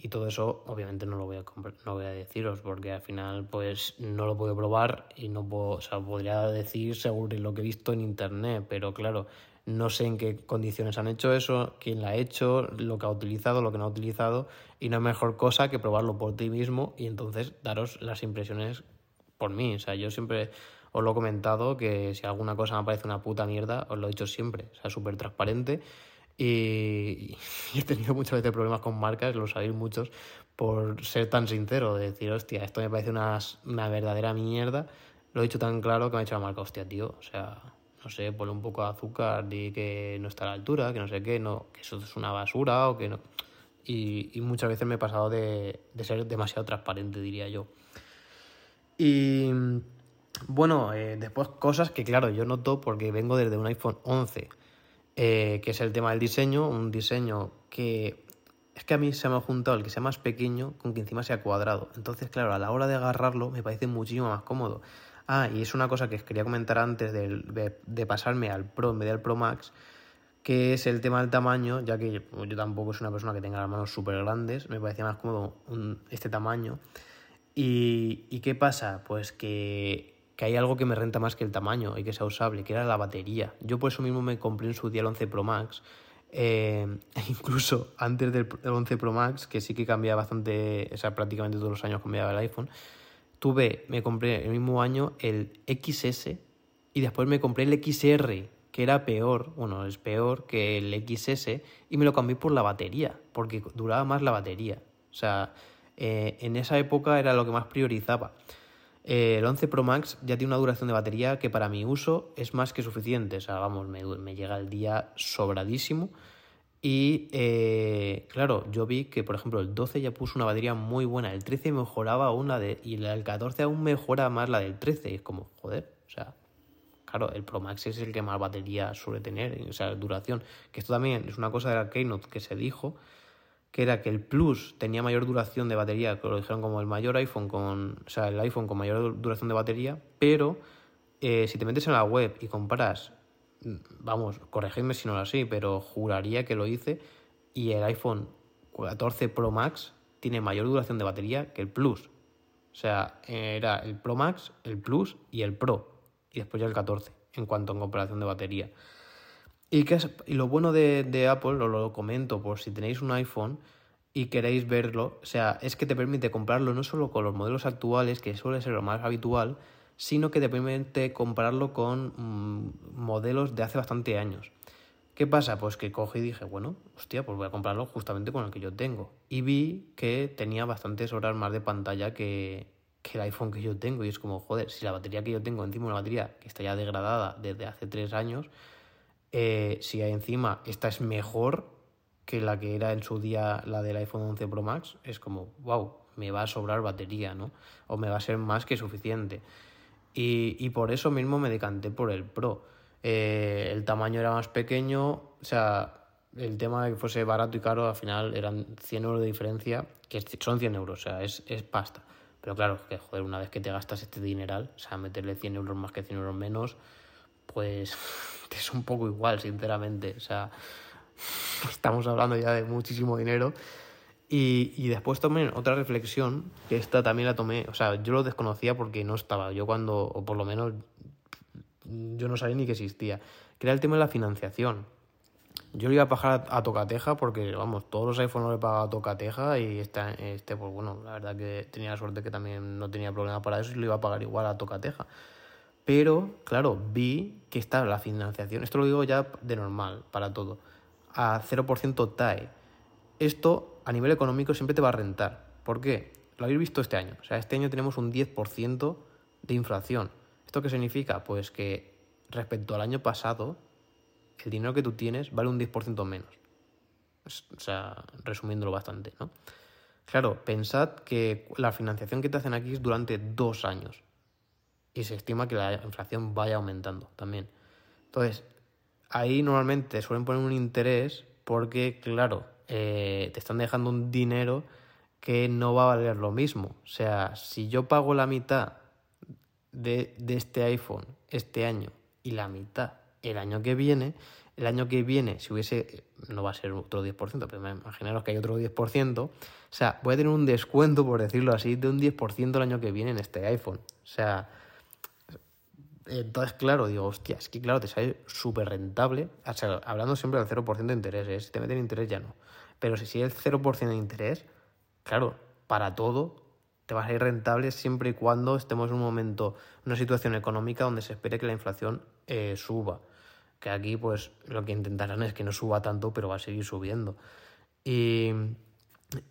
Y todo eso, obviamente, no lo voy a, no voy a deciros porque al final, pues no lo puedo probar y no puedo, o sea, podría decir seguro lo que he visto en internet, pero claro, no sé en qué condiciones han hecho eso, quién la ha hecho, lo que ha utilizado, lo que no ha utilizado, y no hay mejor cosa que probarlo por ti mismo y entonces daros las impresiones por mí. O sea, yo siempre os lo he comentado que si alguna cosa me parece una puta mierda, os lo he dicho siempre. O sea, súper transparente. Y, he tenido muchas veces problemas con marcas, lo sabéis muchos, por ser tan sincero, de decir, hostia, esto me parece una, una verdadera mierda. Lo he dicho tan claro que me ha dicho la marca, hostia, tío, o sea, no sé, ponle un poco de azúcar, di que no está a la altura, que no sé qué, no, que eso es una basura o que no. Y, muchas veces me he pasado de, ser demasiado transparente, diría yo. Y bueno, eh, después cosas que claro, yo noto porque vengo desde un iPhone 11, eh, que es el tema del diseño, un diseño que es que a mí se me ha juntado el que sea más pequeño con que encima sea cuadrado. Entonces, claro, a la hora de agarrarlo me parece muchísimo más cómodo. Ah, y es una cosa que quería comentar antes de, pasarme al Pro en vez del Pro Max, que es el tema del tamaño, ya que yo, tampoco soy una persona que tenga las manos súper grandes, me parecía más cómodo este tamaño. Y, qué pasa? Pues que, hay algo que me renta más que el tamaño y que sea usable, que era la batería. Yo por eso mismo me compré en su día el 11 Pro Max, eh, incluso antes del 11 Pro Max, que sí que cambiaba bastante, o sea, prácticamente todos los años cambiaba el iPhone, tuve, me compré el mismo año el XS y después me compré el XR, que era peor, bueno, es peor que el XS, y me lo cambié por la batería, porque duraba más la batería. O sea, eh, en esa época era lo que más priorizaba. Eh, el 11 Pro Max ya tiene una duración de batería que para mi uso es más que suficiente. O sea, vamos, me, me llega el día sobradísimo. Y eh, claro, yo vi que, por ejemplo, el 12 ya puso una batería muy buena, el 13 mejoraba aún la de. y el 14 aún mejora más la del 13. Y es como, joder, o sea, claro, el Pro Max es el que más batería suele tener, o sea, duración. Que esto también es una cosa de la Keynote que se dijo, que era que el Plus tenía mayor duración de batería, que lo dijeron como el mayor iPhone con. o sea, el iPhone con mayor duración de batería, pero eh, si te metes en la web y comparas vamos, corregidme si no lo así, pero juraría que lo hice. Y el iPhone 14 Pro Max tiene mayor duración de batería que el Plus. O sea, era el Pro Max, el Plus y el Pro. Y después ya el 14, en cuanto a comparación de batería. Y, que y lo bueno de, Apple, lo, lo comento por si tenéis un iPhone y queréis verlo, o sea, es que te permite comprarlo no solo con los modelos actuales, que suele ser lo más habitual, sino que te permite compararlo con mm, modelos de hace bastante años. ¿Qué pasa? Pues que cogí y dije, bueno, hostia, pues voy a comprarlo justamente con el que yo tengo. Y vi que tenía bastantes horas más de pantalla que, el iPhone que yo tengo. Y es como, joder, si la batería que yo tengo, encima una batería que está ya degradada desde hace tres años, eh, si encima esta es mejor que la que era en su día la del iPhone 11 Pro Max, es como, wow, me va a sobrar batería, ¿no? O me va a ser más que suficiente. Y, por eso mismo me decanté por el Pro. Eh, el tamaño era más pequeño, o sea, el tema de que fuese barato y caro, al final eran 100 euros de diferencia, que son 100 euros, o sea, es, es pasta. Pero claro, que joder, una vez que te gastas este dineral, o sea, meterle 100 euros más que 100 euros menos, pues es un poco igual, sinceramente. O sea, estamos hablando ya de muchísimo dinero y, y, después tomé otra reflexión, que esta también la tomé, o sea, yo lo desconocía porque no estaba, yo cuando, o por lo menos yo no sabía ni que existía, que era el tema de la financiación. Yo le iba a pagar a, Tocateja porque, vamos, todos los iPhones le he pagado a Tocateja y este, este, pues bueno, la verdad que tenía la suerte que también no tenía problema para eso y lo iba a pagar igual a Tocateja. Pero, claro, vi que está la financiación, esto lo digo ya de normal, para todo, a 0% TAE. Esto a nivel económico siempre te va a rentar. ¿Por qué? Lo habéis visto este año. O sea, este año tenemos un 10% de inflación. ¿Esto qué significa? Pues que respecto al año pasado, el dinero que tú tienes vale un 10% menos. O sea, resumiéndolo bastante, ¿no? Claro, pensad que la financiación que te hacen aquí es durante dos años. Y se estima que la inflación vaya aumentando también. Entonces, ahí normalmente suelen poner un interés porque, claro, eh, te están dejando un dinero que no va a valer lo mismo. O sea, si yo pago la mitad de, este iPhone este año y la mitad el año que viene, el año que viene, si hubiese, no va a ser otro 10%, pero imaginaros que hay otro 10%, o sea, voy a tener un descuento, por decirlo así, de un 10% el año que viene en este iPhone. O sea, entonces, claro, digo, hostia, es que claro, te sale súper rentable, o sea, hablando siempre del 0% de interés, ¿eh? si te meten interés ya no. Pero si sigue el 0% de interés, claro, para todo te vas a ir rentable siempre y cuando estemos en un momento, una situación económica donde se espere que la inflación eh, suba. Que aquí, pues, lo que intentarán es que no suba tanto, pero va a seguir subiendo. Y,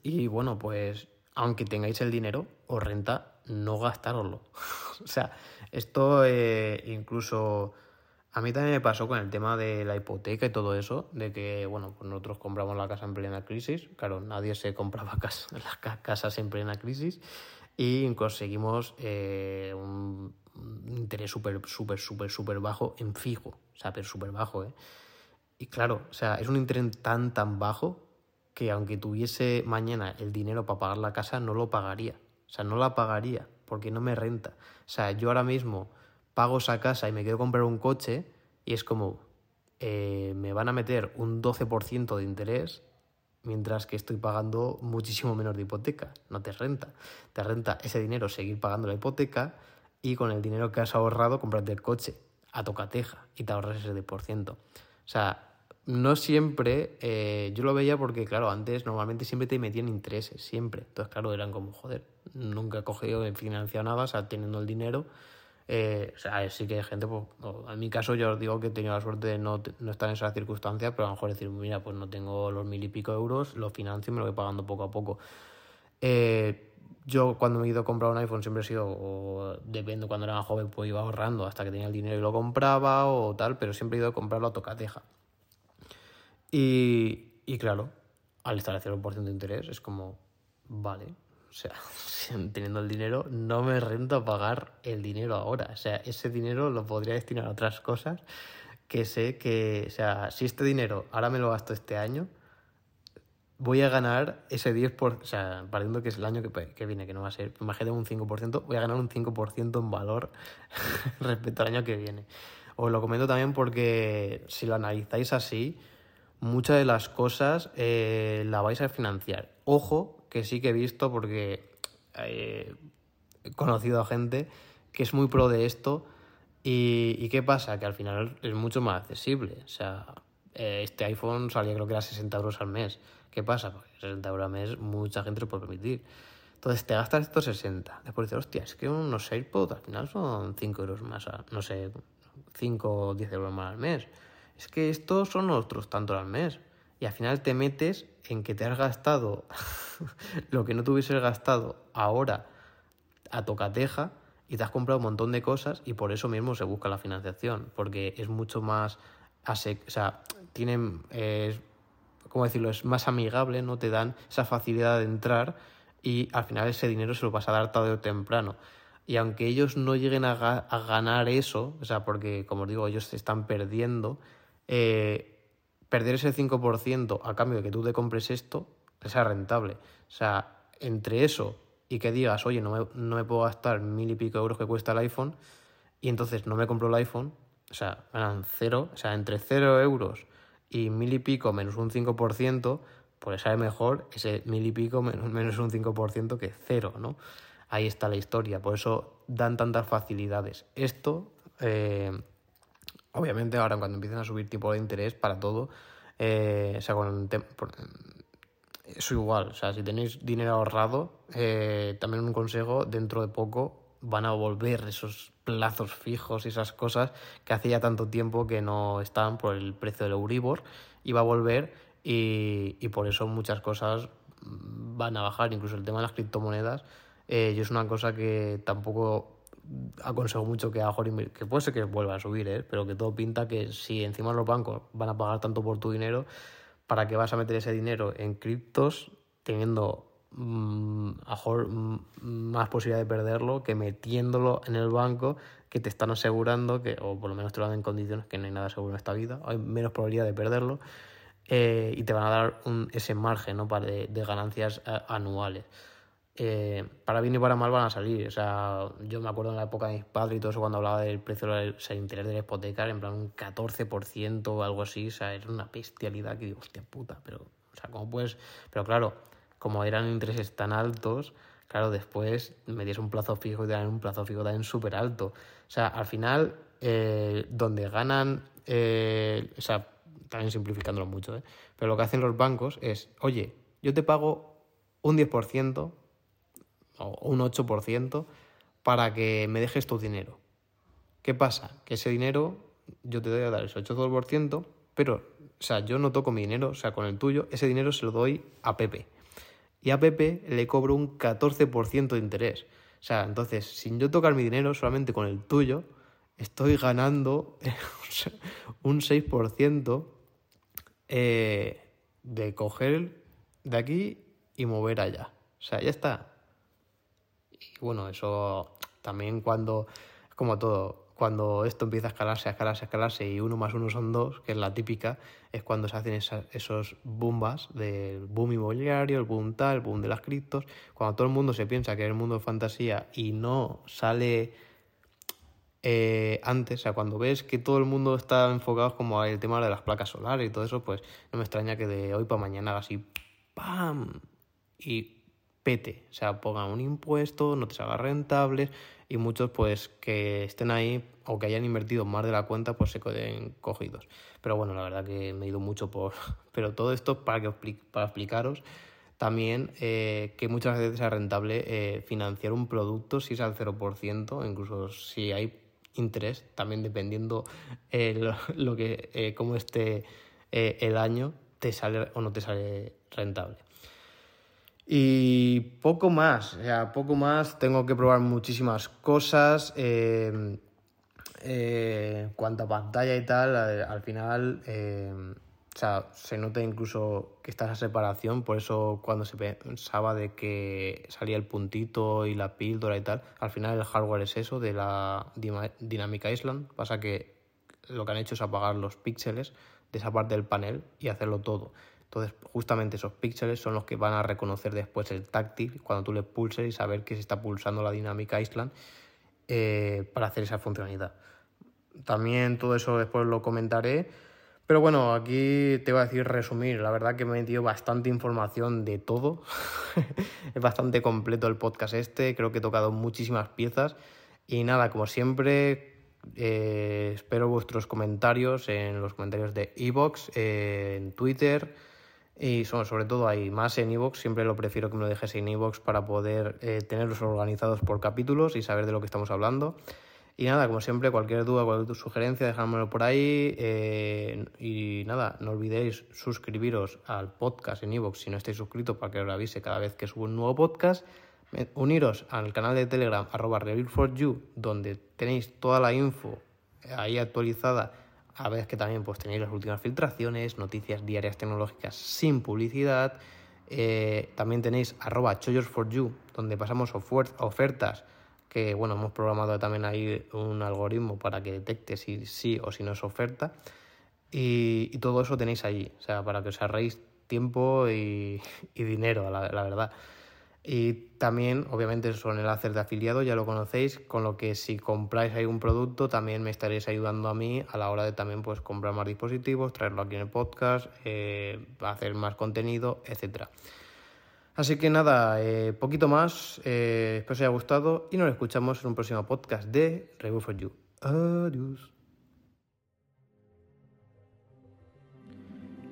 y bueno, pues, aunque tengáis el dinero, os renta no gastároslo. o sea, esto eh, incluso a mí también me pasó con el tema de la hipoteca y todo eso, de que, bueno, pues nosotros compramos la casa en plena crisis, claro, nadie se compraba casa, las casas en plena crisis y conseguimos eh, un, interés súper, súper, súper, súper bajo en fijo, o sea, pero súper bajo, ¿eh? Y claro, o sea, es un interés tan, tan bajo que aunque tuviese mañana el dinero para pagar la casa, no lo pagaría. O sea, no la pagaría porque no me renta. O sea, yo ahora mismo pago esa casa y me quiero comprar un coche y es como, eh, me van a meter un 12% de interés mientras que estoy pagando muchísimo menos de hipoteca. No te renta. Te renta ese dinero seguir pagando la hipoteca y con el dinero que has ahorrado comprarte el coche a tocateja y te ahorras ese 10%. O sea, no siempre, eh, yo lo veía porque, claro, antes normalmente siempre te metían intereses, siempre. Entonces, claro, eran como, joder, nunca he cogido, he financiado nada, o sea, teniendo el dinero, eh, o sea, sí que hay gente, pues, en mi caso yo os digo que he tenido la suerte de no, no estar en esas circunstancias, pero a lo mejor decir, mira, pues no tengo los mil y pico euros, lo financio y me lo voy pagando poco a poco. Eh, yo cuando me he ido a comprar un iPhone siempre he sido, o depende, cuando era más joven pues iba ahorrando hasta que tenía el dinero y lo compraba o tal, pero siempre he ido a comprarlo a tocateja. Y, y claro, al estar al 0% de interés es como, vale, o sea, teniendo el dinero, no me renta pagar el dinero ahora. O sea, ese dinero lo podría destinar a otras cosas que sé que, o sea, si este dinero ahora me lo gasto este año, voy a ganar ese 10%, o sea, partiendo que es el año que, que viene, que no va a ser, imagínate un 5%, voy a ganar un 5% en valor respecto al año que viene. Os lo comento también porque si lo analizáis así, muchas de las cosas eh, la vais a financiar. Ojo, que sí que he visto porque eh, he conocido a gente que es muy pro de esto y, ¿qué pasa? Que al final es mucho más accesible. O sea, eh, este iPhone salía creo que era 60 euros al mes. ¿Qué pasa? Porque 60 euros al mes mucha gente lo puede permitir. Entonces te gastas estos 60. Después dices, hostia, es que unos AirPods al final son 5 euros más, no sé, 5 o 10 euros más al mes. Es que estos son otros tantos al mes. Y al final te metes en que te has gastado lo que no te hubieses gastado ahora a tocateja y te has comprado un montón de cosas y por eso mismo se busca la financiación, porque es mucho más, o sea, tienen, ¿cómo decirlo? Es más amigable, ¿no? Te dan esa facilidad de entrar y al final ese dinero se lo vas a dar tarde o temprano. Y aunque ellos no lleguen a, a ganar eso, o sea, porque como os digo, ellos se están perdiendo, eh, perder ese 5% a cambio de que tú te compres esto, sea rentable. O sea, entre eso y que digas, oye, no me, no me puedo gastar mil y pico euros que cuesta el iPhone, y entonces no me compro el iPhone, o sea, ganan cero, o sea, entre cero euros y mil y pico menos un 5%, pues sale mejor ese mil y pico menos, menos un 5% que cero, ¿no? Ahí está la historia, por eso dan tantas facilidades. Esto, eh, obviamente, ahora cuando empiecen a subir tipo de interés para todo, eh, o sea, con eso igual, o sea, si tenéis dinero ahorrado, eh, también un consejo, dentro de poco van a volver esos plazos fijos y esas cosas que hacía tanto tiempo que no estaban por el precio del Euribor y va a volver y, y por eso muchas cosas van a bajar, incluso el tema de las criptomonedas, eh, yo es una cosa que tampoco aconsejo mucho que a que puede ser que vuelva a subir, ¿eh? pero que todo pinta que si encima los bancos van a pagar tanto por tu dinero, para que vas a meter ese dinero en criptos teniendo mm, mm, más posibilidad de perderlo que metiéndolo en el banco que te están asegurando que, o por lo menos te lo dan en condiciones que no hay nada seguro en esta vida, hay menos probabilidad de perderlo eh, y te van a dar un, ese margen ¿no? para de, ganancias eh, anuales. Eh, para bien y para mal van a salir. O sea, yo me acuerdo en la época de mis padres y todo eso cuando hablaba del precio del interés de la hipoteca, en plan un 14% o algo así, o sea, era una bestialidad que digo, hostia puta, pero, o sea, ¿cómo puedes? Pero claro, como eran intereses tan altos, claro, después me diese un plazo fijo y te dan un plazo fijo también súper alto. O sea, al final, eh, donde ganan, eh, o sea, también simplificándolo mucho, ¿eh? pero lo que hacen los bancos es, oye, yo te pago un 10%, o un 8% para que me dejes tu dinero. ¿Qué pasa? Que ese dinero yo te doy a dar ese 8%, pero, o sea, yo no toco mi dinero, o sea, con el tuyo, ese dinero se lo doy a Pepe. Y a Pepe le cobro un 14% de interés. O sea, entonces, sin yo tocar mi dinero, solamente con el tuyo, estoy ganando un 6% eh, de coger de aquí y mover allá. O sea, ya está. Y bueno, eso también cuando, como todo, cuando esto empieza a escalarse, a escalarse, a escalarse y uno más uno son dos, que es la típica, es cuando se hacen esos boombas del boom inmobiliario, el boom tal, el boom de las criptos, cuando todo el mundo se piensa que es el mundo de fantasía y no sale eh, antes, o sea, cuando ves que todo el mundo está enfocado como al tema de las placas solares y todo eso, pues no me extraña que de hoy para mañana haga así, ¡pam! Y pete, o sea, pongan un impuesto, no te salga rentable y muchos pues que estén ahí o que hayan invertido más de la cuenta pues se queden cogidos. Pero bueno, la verdad que me he ido mucho por... Pero todo esto para, que, para explicaros también eh, que muchas veces es rentable eh, financiar un producto si es al 0%, incluso si hay interés, también dependiendo eh, lo, que, cómo esté el año, te sale o no te sale rentable. Y poco más, o sea, poco más. Tengo que probar muchísimas cosas. Eh, eh, cuanto a pantalla y tal, al, final, eh, o sea, se nota incluso que está esa separación, por eso cuando se pensaba de que salía el puntito y la píldora y tal, al final el hardware es eso de la Dynamic Island, pasa que lo que han hecho es apagar los píxeles de esa parte del panel y hacerlo todo. Entonces, justamente esos píxeles son los que van a reconocer después el táctil cuando tú le pulses y saber que se está pulsando la Dynamic Island eh, para hacer esa funcionalidad. También todo eso después lo comentaré pero bueno, aquí te voy a decir resumir. La verdad que me he metido bastante información de todo. es bastante completo el podcast este. Creo que he tocado muchísimas piezas. Y nada, como siempre, eh, espero vuestros comentarios en los comentarios de Evox, eh, en Twitter. Y sobre todo ahí, más en Evox, siempre lo prefiero que me lo dejes en Evox para poder eh, tenerlos organizados por capítulos y saber de lo que estamos hablando. Y nada, como siempre, cualquier duda, cualquier sugerencia, dejármelo por ahí. Eh, y nada, no olvidéis suscribiros al podcast en iVoox si no estáis suscritos para que os avise cada vez que subo un nuevo podcast. Uniros al canal de Telegram, arroba you donde tenéis toda la info ahí actualizada. A ver que también pues, tenéis las últimas filtraciones, noticias diarias tecnológicas sin publicidad. Eh, también tenéis arroba you donde pasamos ofertas que bueno, hemos programado también ahí un algoritmo para que detecte si sí o si no es oferta. Y, todo eso tenéis ahí, o sea, para que os ahorréis tiempo y, dinero, la, verdad. Y también, obviamente, son enlaces de afiliado, ya lo conocéis, con lo que si compráis ahí un producto, también me estaréis ayudando a mí a la hora de también pues comprar más dispositivos, traerlo aquí en el podcast, eh, hacer más contenido, etcétera. Así que nada, eh, poquito más. Eh, espero os haya gustado y nos escuchamos en un próximo podcast de Review for You. Adiós.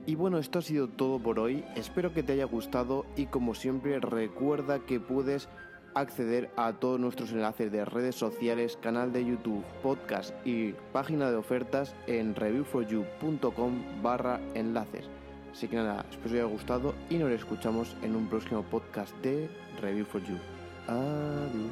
Y bueno, esto ha sido todo por hoy, espero que te haya gustado y como siempre recuerda que puedes acceder a todos nuestros enlaces de redes sociales, canal de YouTube, podcast y página de ofertas en reviewforyou.com barra enlaces. Así que nada, espero que haya gustado y nos escuchamos en un próximo podcast de Review for You. Adiós.